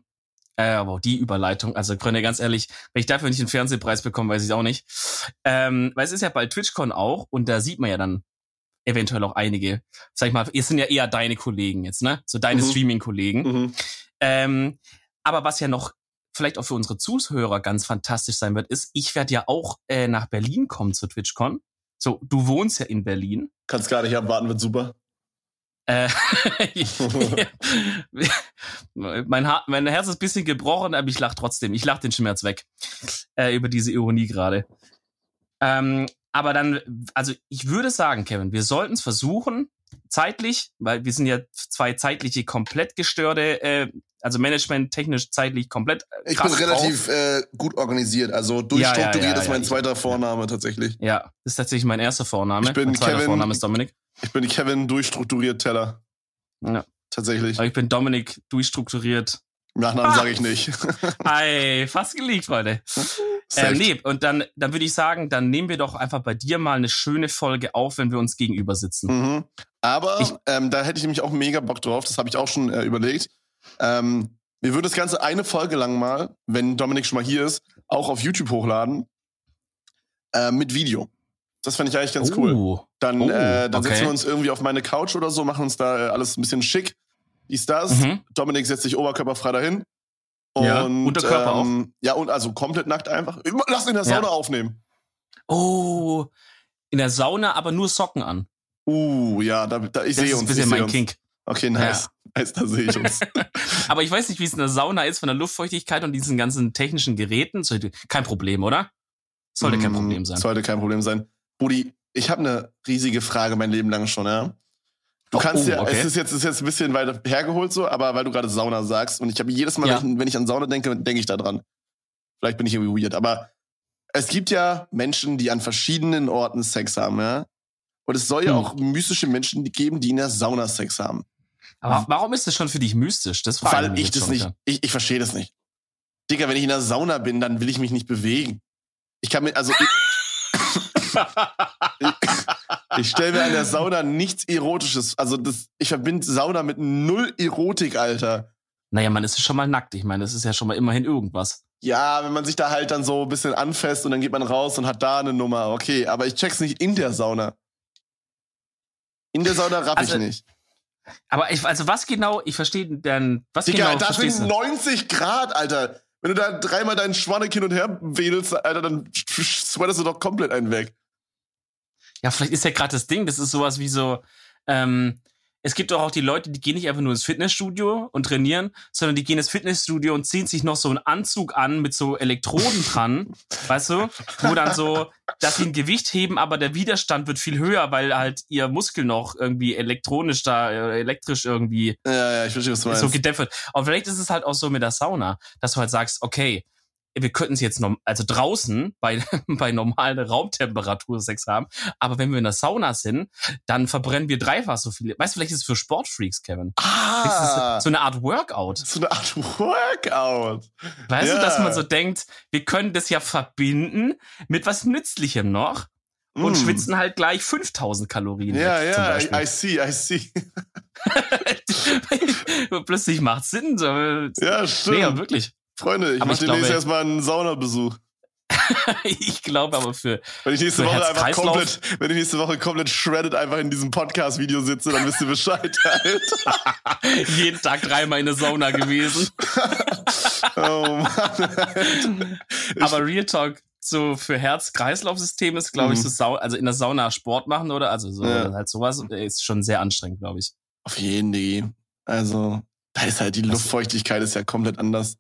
Äh, aber auch die Überleitung, also Freunde, ganz ehrlich, wenn ich dafür nicht einen Fernsehpreis bekomme, weiß ich auch nicht. Ähm, weil es ist ja bald TwitchCon auch und da sieht man ja dann eventuell auch einige, sag ich mal, es sind ja eher deine Kollegen jetzt, ne? So deine Mhm. Streaming-Kollegen. Mhm. Ähm, aber was ja noch vielleicht auch für unsere Zuhörer ganz fantastisch sein wird, ist, ich werde ja auch äh, nach Berlin kommen zur TwitchCon. So, du wohnst ja in Berlin. Kannst gar nicht abwarten, wird super. Äh, mein, ha mein Herz ist ein bisschen gebrochen, aber ich lach trotzdem. Ich lach den Schmerz weg. Äh, über diese Ironie gerade. Ähm, aber dann, also ich würde sagen, Kevin, wir sollten es versuchen, zeitlich, weil wir sind ja zwei zeitliche komplett gestörte äh, Also Management technisch zeitlich komplett. Äh, ich bin relativ äh, gut organisiert, also durchstrukturiert ja, ja, ja, ist mein zweiter Vorname tatsächlich. Ja, ist tatsächlich mein erster Vorname. Ich bin mein Kevin. Vorname ist Dominik. Ich bin Kevin durchstrukturiert Teller. Ja. Tatsächlich. Aber ich bin Dominik durchstrukturiert. Nachnamen ah. sage ich nicht. Ey, fast geleakt, Freunde. Ähm, nee, und dann, dann würde ich sagen, dann nehmen wir doch einfach bei dir mal eine schöne Folge auf, wenn wir uns gegenüber sitzen. Mhm. Aber ich, ähm, da hätte ich nämlich auch mega Bock drauf, das habe ich auch schon äh, überlegt. Ähm, wir würden das Ganze eine Folge lang mal, wenn Dominik schon mal hier ist, auch auf YouTube hochladen. Äh, mit Video. Das fände ich eigentlich ganz oh. cool. Dann, oh, äh, dann okay. setzen wir uns irgendwie auf meine Couch oder so, machen uns da äh, alles ein bisschen schick. Dies, das. Mhm. Dominik setzt sich oberkörperfrei dahin. Und, ja, Unterkörper ähm, auch. Ja, und also komplett nackt einfach. Lass ihn in der Sauna ja. aufnehmen. Oh, in der Sauna aber nur Socken an. Uh, ja, da, da ich sehe uns. Das ist ein bisschen mein Kink. Okay, nice. Ja. nice da sehe ich uns. aber ich weiß nicht, wie es in der Sauna ist von der Luftfeuchtigkeit und diesen ganzen technischen Geräten. Kein Problem, oder? Sollte kein mm, Problem sein. Sollte kein Problem sein. Budi, ich habe eine riesige Frage mein Leben lang schon, ja. Du kannst oh, ja, okay. es ist jetzt, ist jetzt ein bisschen weiter hergeholt so, aber weil du gerade Sauna sagst und ich habe jedes Mal, ja. wenn, ich, an Sauna denke, denke ich da dran. Vielleicht bin ich irgendwie weird, aber es gibt ja Menschen, die an verschiedenen Orten Sex haben, ja. Und es soll ja hm. auch mystische Menschen geben, die in der Sauna Sex haben. Aber warum ist das schon für dich mystisch? Das frage Weil ich das nicht, ich, ich verstehe das nicht. Digga, wenn ich in der Sauna bin, dann will ich mich nicht bewegen. Ich kann mir, also. Ich, ich stelle mir an der Sauna nichts Erotisches. Also das, ich verbinde Sauna mit null Erotik, Alter. Naja, man ist schon mal nackt. Ich meine, das ist ja schon mal immerhin irgendwas. Ja, wenn man sich da halt dann so ein bisschen anfasst und dann geht man raus und hat da eine Nummer. Okay, aber ich check's nicht in der Sauna. In der Sauna raff also, ich nicht. Aber ich, also was genau, ich verstehe dann, was Digga, genau das sind 90 Grad, Alter. Wenn du da dreimal deinen Schwanneck hin und her wedelst, Alter, dann sweatest du doch komplett einen weg. Ja, vielleicht ist ja gerade das Ding, das ist sowas wie so, ähm, es gibt doch auch die Leute, die gehen nicht einfach nur ins Fitnessstudio und trainieren, sondern die gehen ins Fitnessstudio und ziehen sich noch so einen Anzug an mit so Elektroden dran, weißt du? Wo dann so, dass sie ein Gewicht heben, aber der Widerstand wird viel höher, weil halt ihr Muskel noch irgendwie elektronisch da, äh, elektrisch irgendwie ja, ja, ich verstehe, was du meinst. so gedämpft wird. Und vielleicht ist es halt auch so mit der Sauna, dass du halt sagst, okay, wir könnten es jetzt noch, also draußen bei, bei normalen Raumtemperatur Sex haben, aber wenn wir in der Sauna sind, dann verbrennen wir dreifach so viel. Weißt du, vielleicht ist es für Sportfreaks, Kevin. Ah, so eine Art Workout. So eine Art Workout. Weißt ja. du, dass man so denkt, wir können das ja verbinden mit was Nützlichem noch und mm. schwitzen halt gleich 5000 Kalorien. Ja, weg, ja, I, I see, I see. Plötzlich macht Sinn. So. Ja, stimmt. Nee, wirklich. Freunde, ich aber mache demnächst erstmal einen Saunabesuch. ich glaube aber für. Wenn ich nächste Woche einfach komplett, wenn ich nächste Woche komplett shredded einfach in diesem Podcast-Video sitze, dann wisst ihr Bescheid halt. Jeden Tag dreimal in der Sauna gewesen. oh Mann. aber Real Talk, so für Herz-Kreislauf-System ist, glaube ich, mhm. so Sau also in der Sauna Sport machen oder also so ja. halt sowas ist schon sehr anstrengend, glaube ich. Auf jeden Fall. Also, da ist halt die Luftfeuchtigkeit ist ja komplett anders.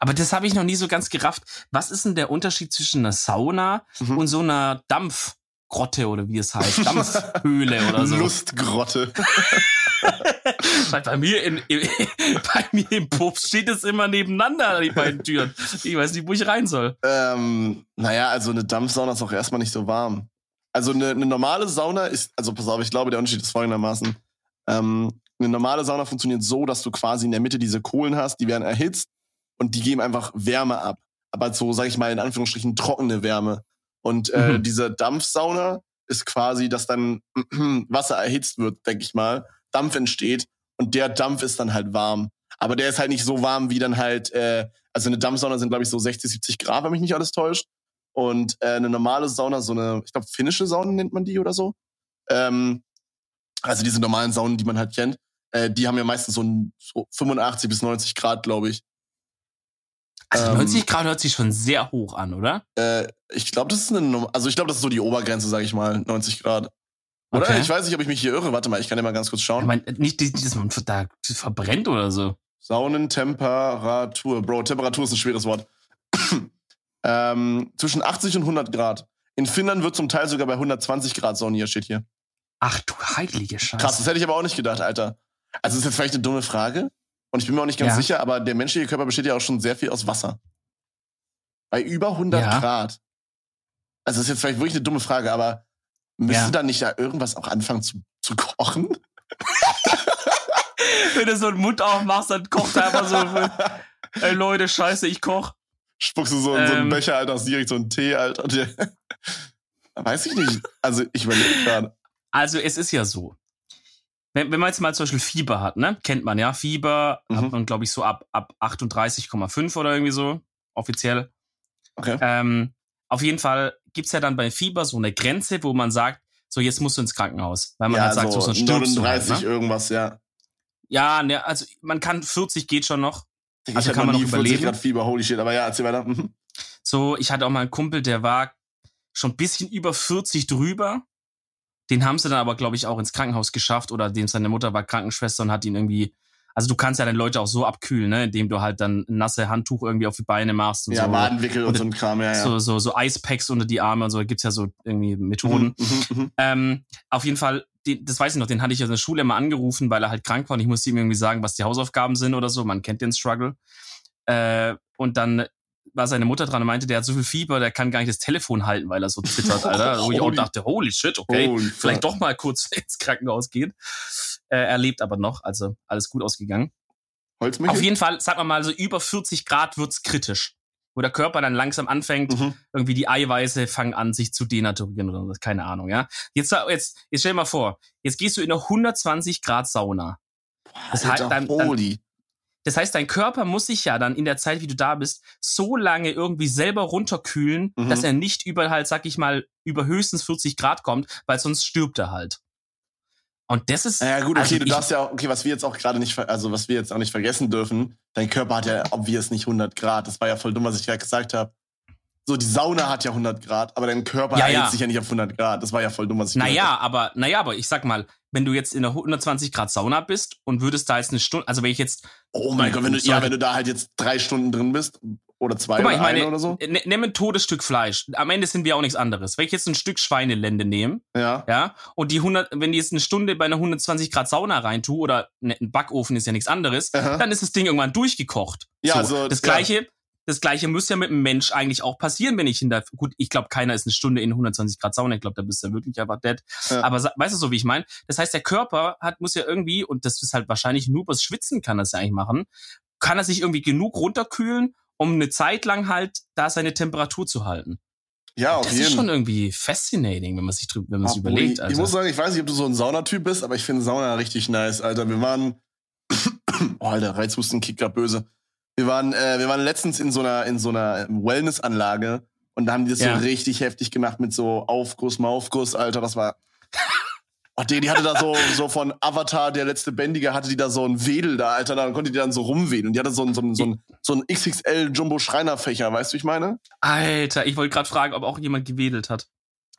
Aber das habe ich noch nie so ganz gerafft. Was ist denn der Unterschied zwischen einer Sauna mhm. und so einer Dampfgrotte oder wie es heißt? Dampfhöhle oder so. Lustgrotte. bei mir in, im, bei mir im Puff steht es immer nebeneinander, die beiden Türen. Ich weiß nicht, wo ich rein soll. Ähm, naja, also eine Dampfsauna ist auch erstmal nicht so warm. Also eine, eine normale Sauna ist, also pass auf, ich glaube, der Unterschied ist folgendermaßen. Ähm, eine normale Sauna funktioniert so, dass du quasi in der Mitte diese Kohlen hast, die werden erhitzt und die geben einfach Wärme ab. Aber so, sag ich mal, in Anführungsstrichen trockene Wärme. Und äh, mhm. diese Dampfsauna ist quasi, dass dann Wasser erhitzt wird, denke ich mal, Dampf entsteht und der Dampf ist dann halt warm. Aber der ist halt nicht so warm wie dann halt, äh, also eine Dampfsauna sind, glaube ich, so 60, 70 Grad, wenn mich nicht alles täuscht. Und äh, eine normale Sauna, so eine, ich glaube, finnische Sauna nennt man die oder so. Ähm, also diese normalen Saunen, die man halt kennt, äh, die haben ja meistens so, ein, so 85 bis 90 Grad, glaube ich. Also 90 ähm, Grad hört sich schon sehr hoch an, oder? Äh, ich glaube, das ist eine, also ich glaube, das ist so die Obergrenze, sage ich mal, 90 Grad. Oder? Okay. Ich weiß nicht, ob ich mich hier irre. Warte mal, ich kann ja mal ganz kurz schauen. Ich meine, nicht, dass man da verbrennt oder so. Saunentemperatur. Bro, Temperatur ist ein schweres Wort. ähm, zwischen 80 und 100 Grad. In Finnland wird zum Teil sogar bei 120 Grad sauniert, steht hier. Ach du heilige Scheiße. Krass, das hätte ich aber auch nicht gedacht, Alter. Also ist jetzt vielleicht eine dumme Frage. Und ich bin mir auch nicht ganz Ja. sicher, aber der menschliche Körper besteht ja auch schon sehr viel aus Wasser. Bei über 100 Ja. Grad. Also das ist jetzt vielleicht wirklich eine dumme Frage, aber müsste Ja. da nicht da irgendwas auch anfangen zu, zu kochen? Wenn du so einen Mund aufmachst, dann kocht er einfach so, ey Leute, scheiße, ich koch. Spuckst du so in so einen Ähm. Becher, Alter, hast direkt so einen Tee, Alter. Weiß ich nicht. Also ich überlege gerade. Also es ist ja so. Wenn, wenn man jetzt mal zum Beispiel Fieber hat, ne? Kennt man ja. Fieber Mhm. hat man, glaube ich, so ab, ab 38,5 oder irgendwie so, offiziell. Okay. Ähm, auf jeden Fall gibt's ja dann bei Fieber so eine Grenze, wo man sagt, so jetzt musst du ins Krankenhaus. Weil man ja, halt sagt, so, so sonst stirbst du 39 halt, ne? irgendwas, ja. Ja, ne, also man kann 40 geht schon noch. Ich Also kann man noch 40 überleben? Grad Fieber, holy shit. Aber ja, erzähl weiter. Mhm. So, ich hatte auch mal einen Kumpel, der war schon ein bisschen über 40 drüber. Den haben sie dann aber, glaube ich, auch ins Krankenhaus geschafft oder dem seine Mutter war Krankenschwester und hat ihn irgendwie. Also du kannst ja dann Leute auch so abkühlen, ne, indem du halt dann ein nasse Handtuch irgendwie auf die Beine machst und Ja, so. Wadenwickel und Und so ein Kram, ja, ja. So, so, so Eispacks unter die Arme und so, da gibt's ja so irgendwie Methoden. Mhm, mhm, mhm. Ähm, auf jeden Fall, die, das weiß ich noch, den hatte ich in der Schule immer angerufen, weil er halt krank war und ich musste ihm irgendwie sagen, was die Hausaufgaben sind oder so. Man kennt den Struggle. Äh, und dann war seine Mutter dran und meinte, der hat so viel Fieber, der kann gar nicht das Telefon halten, weil er so zittert, Alter. Wo ich auch dachte, holy shit, okay. Holy Vielleicht fuck. doch mal kurz ins Krankenhaus gehen. Äh, er lebt aber noch, also alles gut ausgegangen. Holzmichel? Auf jeden Fall, sagen wir mal, so über 40 Grad wird's kritisch. Wo der Körper dann langsam anfängt, Mhm. irgendwie die Eiweiße fangen an, sich zu denaturieren oder so, keine Ahnung, ja. Jetzt, jetzt, jetzt stell dir mal vor, jetzt gehst du in eine 120 Grad Sauna. Das heißt, Alter, dann- dann- holy. Das heißt, dein Körper muss sich ja dann in der Zeit, wie du da bist, so lange irgendwie selber runterkühlen, Mhm. dass er nicht über halt, sag ich mal, über höchstens 40 Grad kommt, weil sonst stirbt er halt. Und das ist. Ja gut, okay, also du ich- darfst ja auch, okay, was wir jetzt auch gerade nicht, also was wir jetzt auch nicht vergessen dürfen, dein Körper hat ja obvious nicht 100 Grad. Das war ja voll dumm, was ich gerade gesagt habe. So, die Sauna hat ja 100 Grad, aber dein Körper Ja, hält ja. sich ja nicht auf 100 Grad. Das war ja voll dumm, was ich Naja, aber, naja, aber ich sag mal, wenn du jetzt in einer 120 Grad Sauna bist und würdest da jetzt eine Stunde, also wenn ich jetzt, Oh mein Gott, wenn du, ja, wenn du da halt jetzt drei Stunden drin bist oder zwei mal, oder ich meine, eine oder so. ne- nimm ein totes Stück Fleisch. Am Ende sind wir auch nichts anderes. Wenn ich jetzt ein Stück Schweinelende nehme, Ja. ja, und die 100, wenn die jetzt eine Stunde bei einer 120 Grad Sauna reintue oder ne, ein Backofen ist ja nichts anderes, Aha. dann ist das Ding irgendwann durchgekocht. Ja, so, also, das ja. Das gleiche muss ja mit einem Mensch eigentlich auch passieren, wenn ich in der, gut, ich glaube, keiner ist eine Stunde in 120 Grad Sauna, ich glaube, da bist du wirklich einfach dead. Ja. Aber weißt du so, wie ich meine? Das heißt, der Körper hat, muss ja irgendwie, und das ist halt wahrscheinlich nur übers Schwitzen kann das ja eigentlich machen, kann er sich irgendwie genug runterkühlen, um eine Zeit lang halt da seine Temperatur zu halten. Ja, auf Das jeden ist schon irgendwie fascinating, wenn man sich drüber, wenn man Obwohl, überlegt. Ich, ich Alter. muss sagen, ich weiß nicht, ob du so ein Saunatyp bist, aber ich finde Sauna richtig nice, Alter. Wir waren, oh, Alter, Reizhusten kickt grad böse. Wir waren, äh, wir waren letztens in so einer, in so einer Wellnessanlage und da haben die das Ja. so richtig heftig gemacht mit so Aufguss, Maufguss, Alter, das war. Oh, die, die hatte da so, so von Avatar, der letzte Bändiger, hatte die da so ein Wedel da, Alter, da konnte die dann so rumwedeln. Die hatte so ein, so ein, so ein, so ein XXL Jumbo Schreinerfächer, weißt du, wie ich meine? Alter, ich wollte gerade fragen, ob auch jemand gewedelt hat.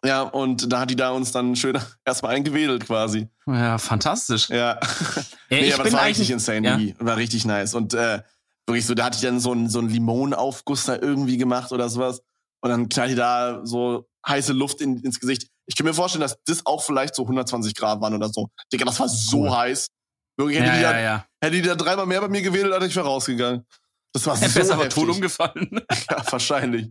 Ja, und da hat die da uns dann schön erstmal eingewedelt quasi. Ja, fantastisch. Ja. Ey, nee, ich aber das war richtig insane, ja. War richtig nice. Und äh, wirklich so, da hatte ich dann so einen so einen Limonenaufguss da irgendwie gemacht oder sowas. Und dann knallt die da so heiße Luft in, ins Gesicht. Ich kann mir vorstellen, dass das auch vielleicht so 120 Grad waren oder so. Digga, das war so Cool. heiß. Wirklich, hätte, Ja, die ja, da, ja. hätte die da dreimal mehr bei mir gewedelt, hätte ich wäre rausgegangen. Das war so ist aber tot umgefallen. Ja, wahrscheinlich.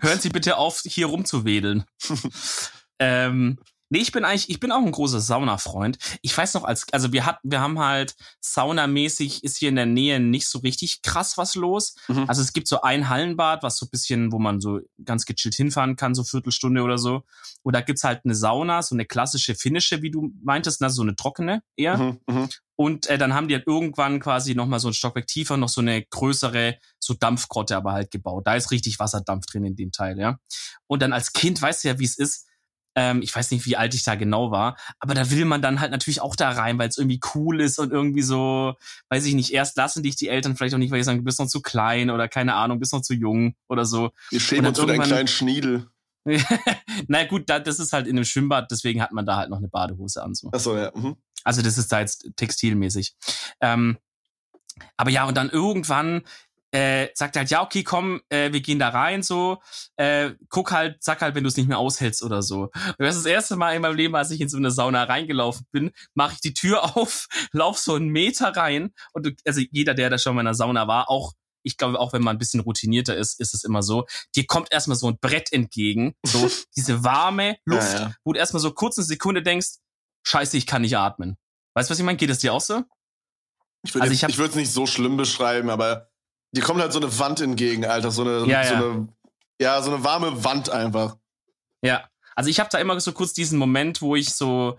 Hören Sie bitte auf, hier rumzuwedeln. ähm, nee, ich bin eigentlich, ich bin auch ein großer Sauna-Freund. Ich weiß noch, als, also wir hatten, wir haben halt saunamäßig ist hier in der Nähe nicht so richtig krass was los. Mhm. Also es gibt so ein Hallenbad, was so ein bisschen, wo man so ganz gechillt hinfahren kann, so Viertelstunde oder so. Und da gibt's halt eine Sauna, so eine klassische finnische, wie du meintest, ne, so eine trockene eher. Mhm, mhm. Und äh, dann haben die halt irgendwann quasi nochmal so ein Stockwerk tiefer noch so eine größere, so Dampfgrotte aber halt gebaut. Da ist richtig Wasserdampf drin in dem Teil, ja. Und dann als Kind weißt du ja, wie es ist. Ähm, ich weiß nicht, wie alt ich da genau war, aber da will man dann halt natürlich auch da rein, weil es irgendwie cool ist und irgendwie so, weiß ich nicht, erst lassen dich die Eltern vielleicht auch nicht, weil die sagen, du bist noch zu klein oder keine Ahnung, bist noch zu jung oder so. Wir schämen uns für deinen kleinen Schniedel. naja gut, da, das ist halt in einem Schwimmbad, deswegen hat man da halt noch eine Badehose an. So. Achso, ja. Mhm. Also das ist da jetzt textilmäßig. Ähm, aber ja, und dann irgendwann äh, sagt halt, ja, okay, komm, äh, wir gehen da rein, so, äh, guck halt, sag halt, wenn du es nicht mehr aushältst oder so. Und das ist das erste Mal in meinem Leben, als ich in so eine Sauna reingelaufen bin, mache ich die Tür auf, lauf so einen Meter rein und du, also jeder, der da schon mal in einer Sauna war, auch ich glaube, auch wenn man ein bisschen routinierter ist, ist es immer so, dir kommt erstmal so ein Brett entgegen, so diese warme Luft, ja, ja. wo du erstmal so kurz eine Sekunde denkst, scheiße, ich kann nicht atmen. Weißt du, was ich meine? Geht es dir auch so? Ich würde also es nicht so schlimm beschreiben, aber dir kommt halt so eine Wand entgegen, Alter. So eine, ja, so eine, ja, so eine warme Wand einfach. Ja. Also ich habe da immer so kurz diesen Moment, wo ich so,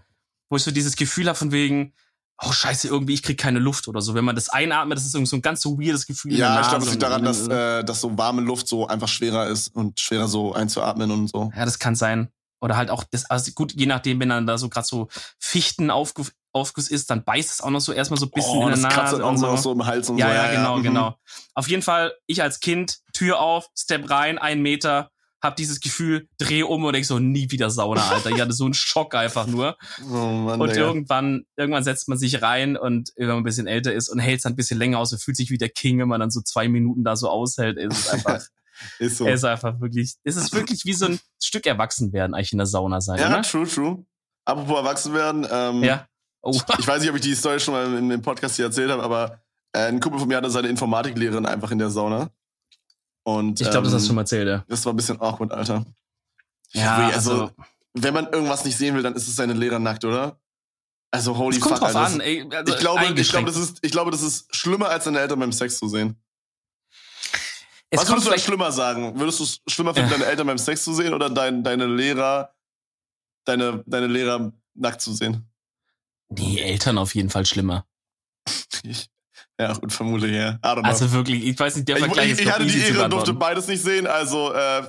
wo ich so dieses Gefühl habe von wegen, oh scheiße, irgendwie ich krieg keine Luft oder so. Wenn man das einatmet, das ist irgendwie so ein ganz so weirdes Gefühl. Ja, ich glaube, es liegt daran, dass, äh, dass so warme Luft so einfach schwerer ist und schwerer so einzuatmen und so. Ja, das kann sein. Oder halt auch, das, also gut, je nachdem, wenn dann da so gerade so Fichten aufge Aufguss ist, dann beißt es auch noch so erstmal so ein bisschen oh, in der Nase. auch so. noch so im Hals und ja, so. Ja, ja, genau, mhm. genau. Auf jeden Fall, ich als Kind, Tür auf, Step rein, ein Meter, hab dieses Gefühl, dreh um und denk so, nie wieder Sauna, Alter. Ich hatte so einen Schock einfach nur. Oh Mann, und Digga. irgendwann, irgendwann setzt man sich rein und wenn man ein bisschen älter ist und hält es ein bisschen länger aus und fühlt sich wie der King, wenn man dann so zwei Minuten da so aushält, ist es einfach. ist so. ist einfach wirklich, es ist wirklich wie so ein Stück Erwachsenwerden eigentlich in der Sauna sein. Ja, oder? true, true. Apropos Erwachsenwerden, ähm, ja. Oh. Ich weiß nicht, ob ich die Story schon mal in dem Podcast hier erzählt habe, aber äh, ein Kumpel von mir hatte seine Informatiklehrerin einfach in der Sauna. Und, ich glaube, ähm, das hast du schon mal erzählt, ja. Das war ein bisschen awkward, Alter. Ja, also, also, wenn man irgendwas nicht sehen will, dann ist es seine Lehrer nackt, oder? Also holy fuck, drauf Alter. An, ey, also ich glaube, ich glaube, das ist, ich glaube, das ist schlimmer als deine Eltern beim Sex zu sehen. Es Was würdest du schlimmer sagen? Würdest du es schlimmer finden, deine Eltern beim Sex zu sehen oder dein, deine Lehrer, deine, deine Lehrer nackt zu sehen? Die Eltern auf jeden Fall schlimmer. ja, gut, vermutlich, ja. Also wirklich, ich weiß nicht, der Vergleich ich, ich, ist Ich hatte die Ehre, durfte beides nicht sehen, also äh,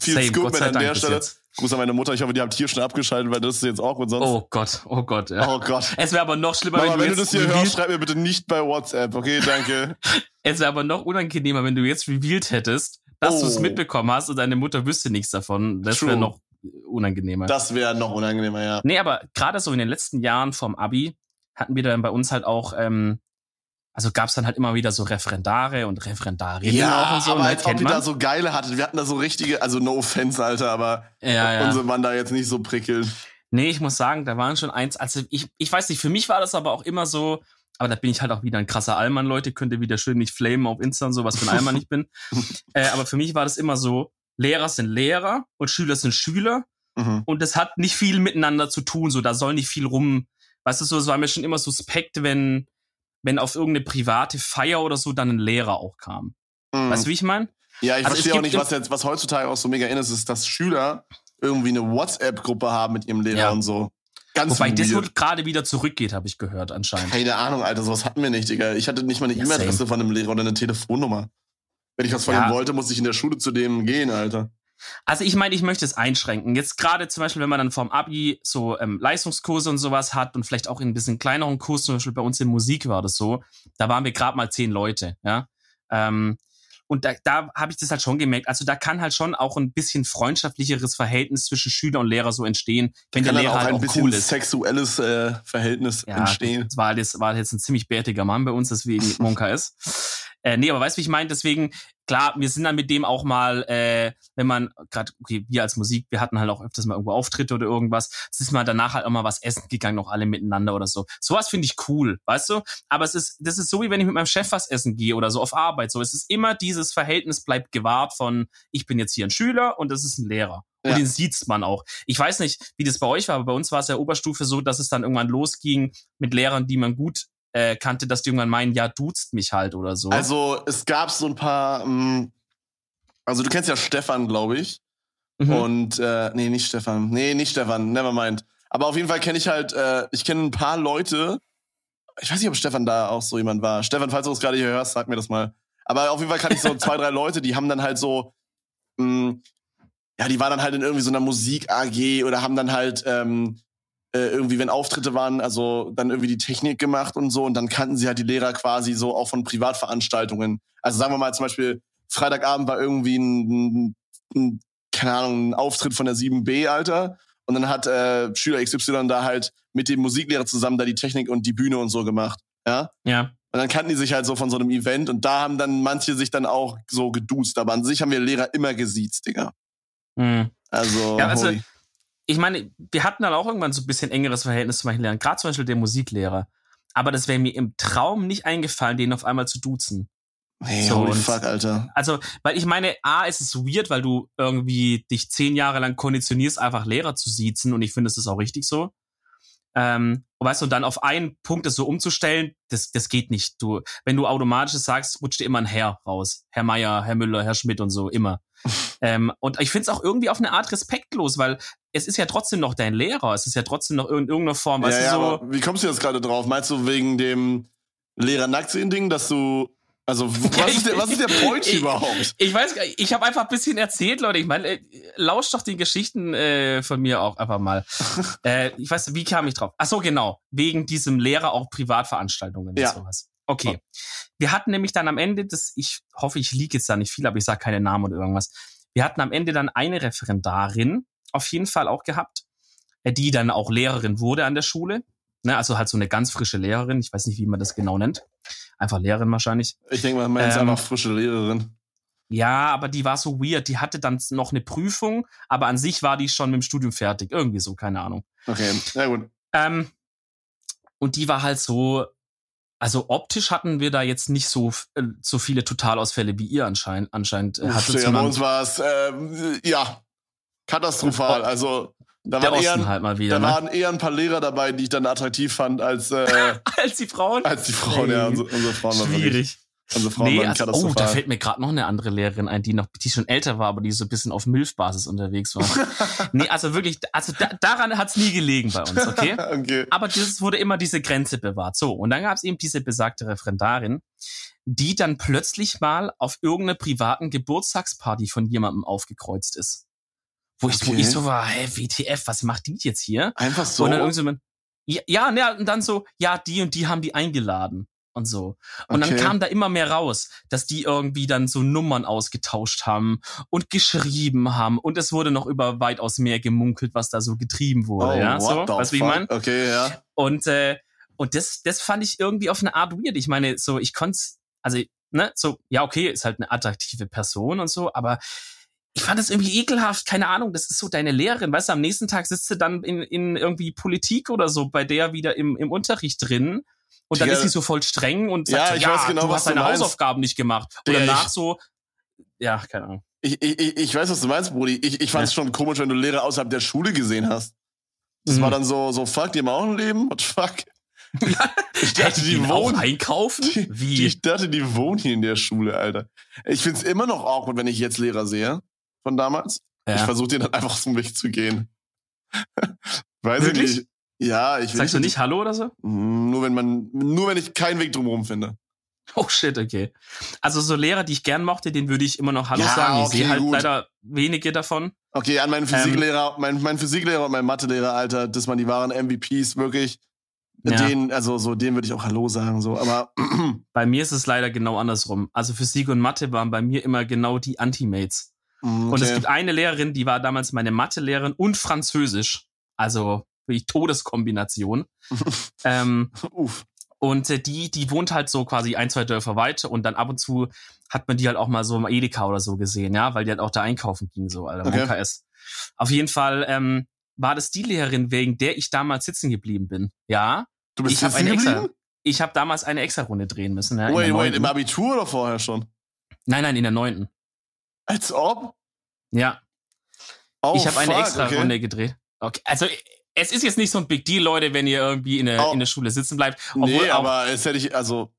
viel Same, Scoop an der Stelle. Gruß an meine Mutter, ich hoffe, die habt hier schon abgeschaltet, weil das ist jetzt auch und sonst. Oh Gott, oh Gott, ja. Oh Gott. Es wäre aber noch schlimmer, Mama, wenn, du, wenn du das hier hörst, schreib mir bitte nicht bei WhatsApp, okay, danke. es wäre aber noch unangenehmer, wenn du jetzt revealed hättest, dass oh. du es mitbekommen hast und deine Mutter wüsste nichts davon. Das wäre noch unangenehmer. Das wäre noch unangenehmer, ja. Nee, aber gerade so in den letzten Jahren vom Abi hatten wir dann bei uns halt auch, ähm, also gab es dann halt immer wieder so Referendare und Referendarinnen ja, auch und so. aber ne, als ob die da so geile hatte. Wir hatten da so richtige, also no offense, Alter, aber ja, ja. unsere waren da jetzt nicht so prickelnd. Nee, ich muss sagen, da waren schon eins, also ich, ich weiß nicht, für mich war das aber auch immer so, aber da bin ich halt auch wieder ein krasser Allmann, Leute, könnt ihr wieder schön nicht flamen auf Insta und so, was für ein Allmann ich bin. Äh, aber für mich war das immer so, Lehrer sind Lehrer und Schüler sind Schüler mhm. und das hat nicht viel miteinander zu tun, so, da soll nicht viel rum, weißt du, so, es war mir schon immer suspekt, wenn, wenn auf irgendeine private Feier oder so dann ein Lehrer auch kam. Mhm. Weißt du, wie ich meine? Ja, ich also verstehe auch nicht, was jetzt, was heutzutage auch so mega in ist, ist, dass Schüler irgendwie eine WhatsApp-Gruppe haben mit ihrem Lehrer ja. und so. Ganz Wobei das gerade wieder zurückgeht, habe ich gehört, anscheinend. Keine Ahnung, Alter, sowas hatten wir nicht, Digga. Ich hatte nicht mal eine ja, E-Mail-Adresse von einem Lehrer oder eine Telefonnummer. Wenn ich was von ja. ihm wollte, musste ich in der Schule zu dem gehen, Alter. Also ich meine, ich möchte es einschränken. Jetzt gerade zum Beispiel, wenn man dann vom Abi so ähm, Leistungskurse und sowas hat und vielleicht auch in ein bisschen kleineren Kurs, zum Beispiel bei uns in Musik war das so, da waren wir gerade mal zehn Leute, ja. Ähm, und da, da habe ich das halt schon gemerkt. Also da kann halt schon auch ein bisschen freundschaftlicheres Verhältnis zwischen Schüler und Lehrer so entstehen, wenn der Lehrer auch halt ein auch cool ist. sexuelles äh, Verhältnis ja, entstehen. Das war, das war jetzt ein ziemlich bärtiger Mann bei uns, deswegen Monka ist. Äh, nee, aber weißt du, wie ich meine? Deswegen, klar, wir sind dann mit dem auch mal, äh, wenn man, gerade, okay, wir als Musik, wir hatten halt auch öfters mal irgendwo Auftritte oder irgendwas, es ist mal danach halt auch mal was essen gegangen, noch alle miteinander oder so. Sowas finde ich cool, weißt du? Aber es ist, das ist so, wie wenn ich mit meinem Chef was essen gehe oder so auf Arbeit. So, es ist immer dieses Verhältnis bleibt gewahrt von, ich bin jetzt hier ein Schüler und das ist ein Lehrer. Und ja. den sieht's man auch. Ich weiß nicht, wie das bei euch war, aber bei uns war es ja Oberstufe so, dass es dann irgendwann losging mit Lehrern, die man gut äh, kannte, dass die irgendwann meinen, ja, duzt mich halt oder so. Also es gab so ein paar, mh, mm, also du kennst ja Stefan, glaube ich. Mhm. Und äh, nee, nicht Stefan. Nee, nicht Stefan, never mind. Aber auf jeden Fall kenne ich halt, äh, ich kenne ein paar Leute. Ich weiß nicht, ob Stefan da auch so jemand war. Stefan, falls du es gerade hier hörst, sag mir das mal. Aber auf jeden Fall kann ich so zwei, drei Leute, die haben dann halt so, mh, mm, ja, die waren dann halt in irgendwie so einer Musik AG oder haben dann halt ähm, äh, irgendwie, wenn Auftritte waren, also dann irgendwie die Technik gemacht und so und dann kannten sie halt die Lehrer quasi so auch von Privatveranstaltungen. Also sagen wir mal zum Beispiel, Freitagabend war irgendwie ein, ein keine Ahnung, ein Auftritt von der 7b, Alter. Und dann hat äh, Schüler XY da halt mit dem Musiklehrer zusammen da die Technik und die Bühne und so gemacht. Ja? Ja. Und dann kannten die sich halt so von so einem Event und da haben dann manche sich dann auch so geduzt. Aber an sich haben wir Lehrer immer gesiezt, Digga. Mhm. Also, Ja, also holy. Ich meine, wir hatten dann auch irgendwann so ein bisschen engeres Verhältnis zu manchen Lehrern, gerade zum Beispiel der Musiklehrer. Aber das wäre mir im Traum nicht eingefallen, den auf einmal zu duzen. hey, so, holy fuck, Alter. Also, weil ich meine, A, ist es weird, weil du irgendwie dich zehn Jahre lang konditionierst, einfach Lehrer zu siezen und ich finde, das ist auch richtig so. Ähm, und weißt du, dann auf einen Punkt das so umzustellen, das, das geht nicht. Du, wenn du automatisch sagst, rutscht dir immer ein Herr raus. Herr Meier, Herr Müller, Herr Schmidt und so, immer. ähm, und ich finde es auch irgendwie auf eine Art respektlos, weil es ist ja trotzdem noch dein Lehrer, es ist ja trotzdem noch in irgendeiner Form, weißt ja, ja, du, so. aber wie kommst du jetzt gerade drauf? Meinst du wegen dem Lehrer-Nackt-Ding, dass du, also, was ist der, was ist der Point Ich- überhaupt? Ich weiß, ich habe einfach ein bisschen erzählt, Leute. Ich meine, äh, lauscht doch den Geschichten äh, von mir auch einfach mal. äh, ich weiß, wie kam ich drauf? Ach so, genau, wegen diesem Lehrer auch Privatveranstaltungen Ja. und sowas. Okay. Wir hatten nämlich dann am Ende, das, ich hoffe, ich liege jetzt da nicht viel, aber ich sage keine Namen oder irgendwas. Wir hatten am Ende dann eine Referendarin, auf jeden Fall auch gehabt, äh, die dann auch Lehrerin wurde an der Schule. Ne, also halt so eine ganz frische Lehrerin. Ich weiß nicht, wie man das genau nennt. Einfach Lehrerin wahrscheinlich. Ich denke mal, meinst Ähm, einfach frische Lehrerin. Ja, aber die war so weird. Die hatte dann noch eine Prüfung, aber an sich war die schon mit dem Studium fertig. Irgendwie so, keine Ahnung. Okay, na gut. Ähm, und die war halt so, also optisch hatten wir da jetzt nicht so, äh, so viele Totalausfälle wie ihr anscheinend, anscheinend äh, Uff, hattet, Digga, bei uns war es, ähm, ja, katastrophal. Also, da der waren, Osten eher, halt mal da wieder, ne? waren eher ein paar Lehrer dabei, die ich dann attraktiv fand, als, äh, Als die Frauen? als die Frauen. Ey, Ja, unsere, unsere Frauen waren Schwierig. unsere Frauen Nee, waren also, oh, da fällt mir gerade noch eine andere Lehrerin ein, die noch, die schon älter war, aber die so ein bisschen auf Milf-Basis unterwegs war. nee, also wirklich, also da, daran hat's nie gelegen bei uns, okay? okay. Aber dieses wurde immer diese Grenze bewahrt. So, und dann gab es eben diese besagte Referendarin, die dann plötzlich mal auf irgendeiner privaten Geburtstagsparty von jemandem aufgekreuzt ist. Wo ich, wo ich so war, hä, WTF, was macht die jetzt hier? Einfach so. Und dann irgendwie so, ja, ja, ja, und dann so, ja, die und die haben die eingeladen und so. Und Okay. dann kam da immer mehr raus, dass die irgendwie dann so Nummern ausgetauscht haben und geschrieben haben und es wurde noch über weitaus mehr gemunkelt, was da so getrieben wurde, oh, ja, so, weißt du, wie ich meine? Okay, ja. Und, äh, und das, das fand ich irgendwie auf eine Art weird. Ich meine, so, ich konnte also, ne, so, ja, okay, ist halt eine attraktive Person und so, aber ich fand das irgendwie ekelhaft, keine Ahnung, das ist so deine Lehrerin, weißt du, am nächsten Tag sitzt du dann in, in irgendwie Politik oder so bei der wieder im, im Unterricht drin und dann Digga, ist sie so voll streng und sagt, ja, so, ja, genau, du hast du deine meinst. Hausaufgaben nicht gemacht. Digga, oder ich- nach so, ja, keine Ahnung. Ich, ich, ich- weiß, was du meinst, Brudi. Ich, ich fand es schon komisch, wenn du Lehrer außerhalb der Schule gesehen hast. Das Mhm. war dann so, so, fuck, die haben auch ein Leben? What the fuck? Ich dachte, die wohnen. einkaufen? Die, Wie? die, ich dachte, die wohnen hier in der Schule, Alter. Ich find's immer noch awkward, wenn ich jetzt Lehrer sehe. Von damals. Ich ja. versuche den dann einfach aus dem Weg zu gehen. Weiß Wirklich? ich nicht. Ja, ich will Sagst du nicht Hallo oder so? Nur wenn man, nur wenn ich keinen Weg drumherum finde. Oh shit, okay. Also so Lehrer, die ich gern mochte, den würde ich immer noch Hallo Ja, sagen. Ich okay, sehe halt gut. leider wenige davon. Okay, an meinen Physiklehrer, mein, mein Physiklehrer und mein Mathelehrer, Alter, das waren die wahren MVPs, wirklich. Ja. Den, also so, den würde ich auch Hallo sagen, so, aber Bei mir ist es leider genau andersrum. Also Physik und Mathe waren bei mir immer genau die Antimates. Mm, Und es okay. gibt eine Lehrerin, die war damals meine Mathelehrerin und Französisch. Also wirklich Todeskombination. ähm, Uff. und äh, die, die wohnt halt so quasi ein, zwei Dörfer weiter und dann ab und zu hat man die halt auch mal so im Edeka oder so gesehen, ja, weil die halt auch da einkaufen ging, so, Alter, Okay. okay. ist. Auf jeden Fall ähm, war das die Lehrerin, wegen der ich damals sitzen geblieben bin. Ja, Du bist ich habe sitzen eine extra, geblieben? ich habe damals eine extra Runde drehen müssen. Ja, Wait, wait, im Abitur oder vorher schon? Nein, nein, in der neunten. Als ob? Ja, Oh, ich habe eine fuck, extra okay. Runde gedreht. Okay, also es ist jetzt nicht so ein Big Deal, Leute, wenn ihr irgendwie in der, Oh. in der Schule sitzen bleibt. Obwohl Nee, auch, aber es hätte ich, also,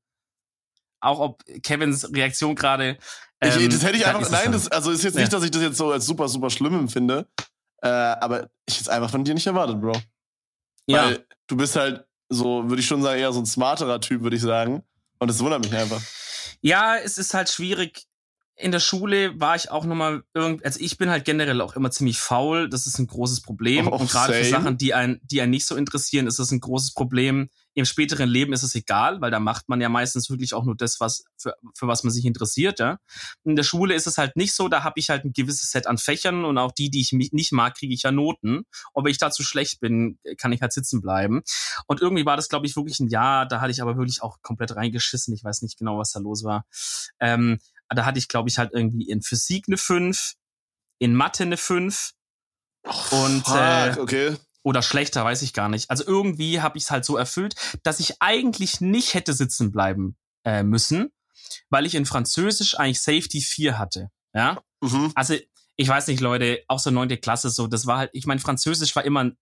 auch ob Kevins Reaktion gerade. ich, ähm, das hätte ich einfach, nein, das, also ist jetzt Ja. nicht, dass ich das jetzt so als super, super schlimm empfinde, äh, aber ich hätte es einfach von dir nicht erwartet, Bro. ja. Weil du bist halt so, würde ich schon sagen, eher so ein smarterer Typ, würde ich sagen. Und das wundert mich einfach. Ja, es ist halt schwierig. In der Schule war ich auch nochmal irgendwie, also ich bin halt generell auch immer ziemlich faul. Das ist ein großes Problem. Oh, und gerade für. Sachen, die einen, die einen nicht so interessieren, ist das ein großes Problem. Im späteren Leben ist es egal, weil da macht man ja meistens wirklich auch nur das, was für, für was man sich interessiert. Ja. In der Schule ist es halt nicht so. Da habe ich halt ein gewisses Set an Fächern und auch die, die ich nicht mag, kriege ich ja Noten. Wenn ich dazu schlecht bin, kann ich halt sitzen bleiben. Und irgendwie war das, glaube ich, wirklich ein Jahr. Da hatte ich aber wirklich auch komplett reingeschissen. Ich weiß nicht genau, was da los war. Ähm, da hatte ich, glaube ich, halt irgendwie in Physik eine 5, in Mathe eine 5 und äh, Fuck, okay. oder schlechter, weiß ich gar nicht. Also irgendwie habe ich es halt so erfüllt, dass ich eigentlich nicht hätte sitzen bleiben äh, müssen, weil ich in Französisch eigentlich Safety 4 hatte. Ja, Mhm. also ich weiß nicht, Leute, auch so neunte Klasse so, das war halt, ich meine, Französisch war immer, ein-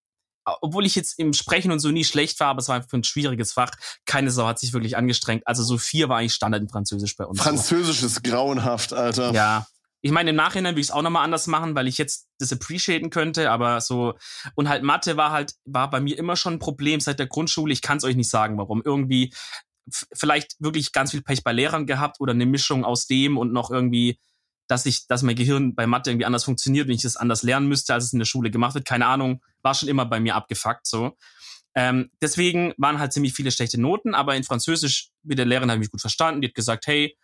obwohl ich jetzt im Sprechen und so nie schlecht war, aber es war einfach ein schwieriges Fach. Keine Sau hat sich wirklich angestrengt. Also so vier war eigentlich Standard in Französisch bei uns. Französisch ist grauenhaft, Alter. Ja. Ich meine, im Nachhinein würde ich es auch nochmal anders machen, weil ich jetzt das appreciaten könnte, aber so, und halt Mathe war halt, war bei mir immer schon ein Problem seit der Grundschule. Ich kann es euch nicht sagen, warum. Irgendwie, vielleicht wirklich ganz viel Pech bei Lehrern gehabt oder eine Mischung aus dem und noch irgendwie, dass ich, dass mein Gehirn bei Mathe irgendwie anders funktioniert und ich das anders lernen müsste, als es in der Schule gemacht wird. Keine Ahnung, war schon immer bei mir abgefuckt, so. Ähm, deswegen waren halt ziemlich viele schlechte Noten, aber in Französisch mit der Lehrerin habe ich mich gut verstanden. Die hat gesagt, hey,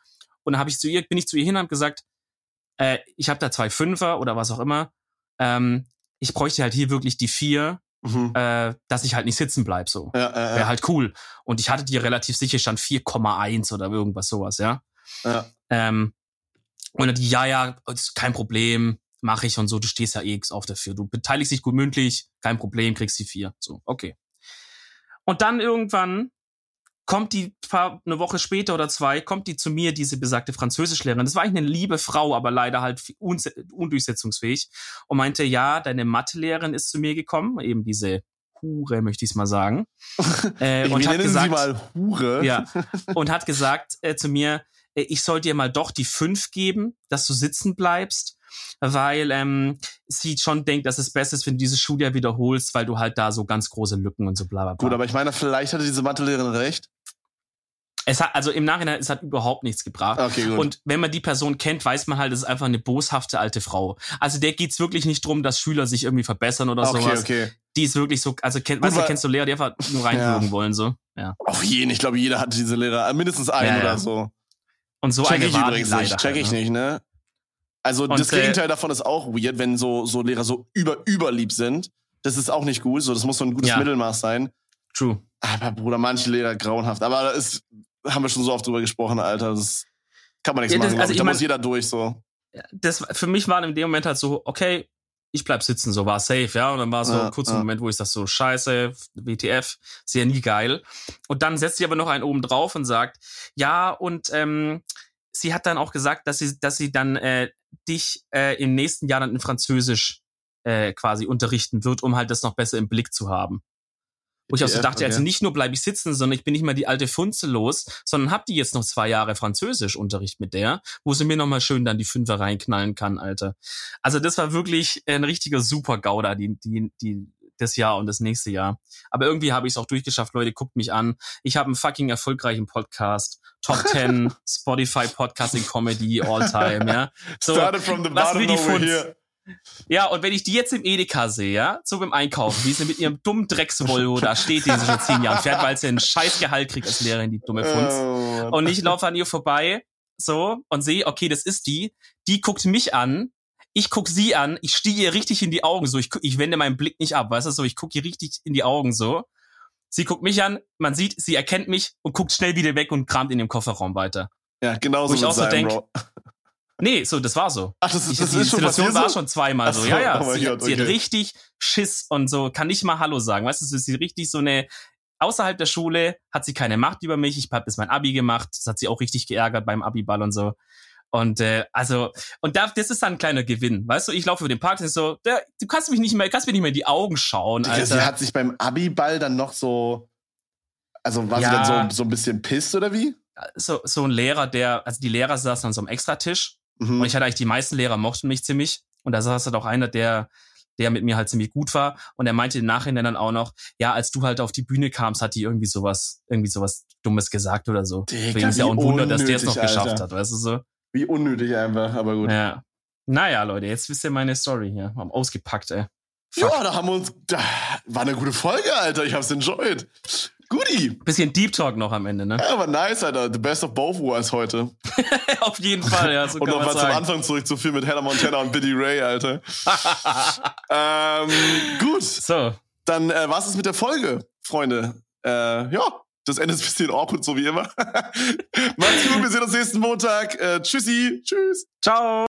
und dann habe ich zu ihr, bin ich zu ihr hin und habe gesagt, äh, ich habe da zwei Fünfer oder was auch immer. Ähm, ich bräuchte halt hier wirklich die vier, Mhm. äh, dass ich halt nicht sitzen bleib so. Ja, ja, Wäre ja. halt cool. Und ich hatte die relativ sicher stand 4,1 oder irgendwas sowas, ja. ja. Ähm, und dann die, ja, ja, ist kein Problem, mache ich und so, du stehst ja eh auf dafür. Du beteiligst dich gut mündlich, kein Problem, kriegst die vier. So, okay. Und dann irgendwann kommt die paar, eine Woche später oder zwei, kommt die zu mir, diese besagte Französischlehrerin. Das war eigentlich eine liebe Frau, aber leider halt unse- undurchsetzungsfähig und meinte, ja, deine Mathelehrerin ist zu mir gekommen, eben diese Hure, möchte ich es mal sagen. Äh, Ich, und hat gesagt, sie mal Hure. ja, und hat gesagt äh, zu mir, ich soll dir mal doch die fünf geben, dass du sitzen bleibst, weil ähm, sie schon denkt, dass es besser ist, wenn du dieses Schuljahr wiederholst, weil du halt da so ganz große Lücken und so bla bla bla. Gut, aber ich meine, vielleicht hatte diese Mathelehrerin recht. es hat, also im Nachhinein, es hat überhaupt nichts gebracht. Okay, gut. Und wenn man die Person kennt, weiß man halt, es ist einfach eine boshafte alte Frau. Also der geht's wirklich nicht drum, dass Schüler sich irgendwie verbessern oder okay, sowas. okay. Die ist wirklich so, also kennt, Gut, weißt du, kennst du Lehrer, die einfach nur reinflogen wollen, so. Ja. Auf jeden, ich glaube, jeder hatte diese Lehrer. Äh, Mindestens einen Ja, ja. oder so. Und so check eine ich übrigens leider nicht. Check halt, ich ne? nicht, ne? Also Und, das äh, Gegenteil davon ist auch weird, wenn so, so Lehrer so über, überlieb sind. Das ist auch nicht gut. So, das muss so ein gutes Ja. Mittelmaß sein. True. Aber Bruder, manche Lehrer grauenhaft. Aber da ist, haben wir schon so oft drüber gesprochen, Alter. Das kann man nichts Ja, das- machen. also ich. ich Da mein- muss jeder durch, so. das für mich war in dem Moment halt so, okay, ich bleib sitzen, so war safe, ja. Und dann war so Ja, ein kurzer ja. Moment, wo ich sag so, scheiße, WTF, ist ja nie geil. Und dann setzt sie aber noch einen oben drauf und sagt, ja, und ähm, sie hat dann auch gesagt, dass sie, dass sie dann äh, dich äh, im nächsten Jahr dann in Französisch äh, quasi unterrichten wird, um halt das noch besser im Blick zu haben. Wo ich auch so dachte, also nicht nur bleibe ich sitzen, sondern ich bin nicht mal die alte Funze los, sondern hab die jetzt noch zwei Jahre Französischunterricht mit der, wo sie mir nochmal schön dann die Fünfer reinknallen kann, Alter. Also das war wirklich ein richtiger Super-Gauder, die, die, die, das Jahr und das nächste Jahr. Aber irgendwie habe ich es auch durchgeschafft, Leute, guckt mich an. Ich habe einen fucking erfolgreichen Podcast. Top 10 Spotify Podcasting Comedy all time, ja. So, Started from the was bottom, will die Funz? here. Ja, und wenn ich die jetzt im Edeka sehe, ja, so beim Einkaufen, wie sie mit ihrem dummen Drecksvolvo da steht, den sie schon zehn Jahren fährt, weil sie einen scheiß Gehalt kriegt als Lehrerin, die dumme Funz. Oh. Und ich laufe an ihr vorbei, so, und sehe, okay, das ist die. Die guckt mich an. Ich guck sie an. Ich stehe ihr richtig in die Augen, so. Ich, ich wende meinen Blick nicht ab, weißt du, so. Ich guck ihr richtig in die Augen, so. Sie guckt mich an. Man sieht, sie erkennt mich und guckt schnell wieder weg und kramt in dem Kofferraum weiter. ja, genau wo so ich wird auch so sein, denk, Bro. Nee, so, das war so. Ach, das, Ich, das die ist schon Situation passiert war so? schon zweimal so. so, Ja, ja. oh sie, Gott, sie hat richtig Schiss und so, kann nicht mal Hallo sagen. Weißt du, sie ist richtig so eine, außerhalb der Schule hat sie keine Macht über mich. Ich habe bis mein Abi gemacht. Das hat sie auch richtig geärgert beim Abiball und so. Und äh, also, und da, das ist dann ein kleiner Gewinn. Weißt du, ich laufe über den Park und so, der, du kannst mich nicht mehr, kannst mir nicht mehr in die Augen schauen, Alter. sie hat sich beim Abi-Ball dann noch so. Also war Ja. sie dann so, so ein bisschen pisst oder wie? so, so ein Lehrer, der, also die Lehrer saßen an so einem Extratisch Mhm. Und ich hatte eigentlich die meisten Lehrer mochten mich ziemlich. Und da saß halt auch einer, der, der mit mir halt ziemlich gut war. Und er meinte im Nachhinein dann auch noch, ja, als du halt auf die Bühne kamst, hat die irgendwie sowas, irgendwie sowas Dummes gesagt oder so. Digga, Deswegen ist ja auch ein Wunder, dass der es noch unnötig, geschafft Alter. hat, weißt du so? Wie unnötig einfach, aber gut. Ja. Naja, Leute, jetzt wisst ihr meine Story hier. Haben ausgepackt, ey. Ja, da haben wir uns. Da, war eine gute Folge, Alter. Ich hab's enjoyed. Goodie. Bisschen Deep Talk noch am Ende, ne? Ja, aber nice, Alter. The best of both worlds heute. Auf jeden Fall, ja. So Und nochmal zum. Anfang zurückzuführen mit Hannah Montana und Billy Ray, Alter. ähm, gut. So, Dann äh, was ist mit der Folge, Freunde? Äh, ja, das Ende ist ein bisschen awkward, so wie immer. Macht's gut, wir sehen uns nächsten Montag. Äh, tschüssi. Tschüss. ciao.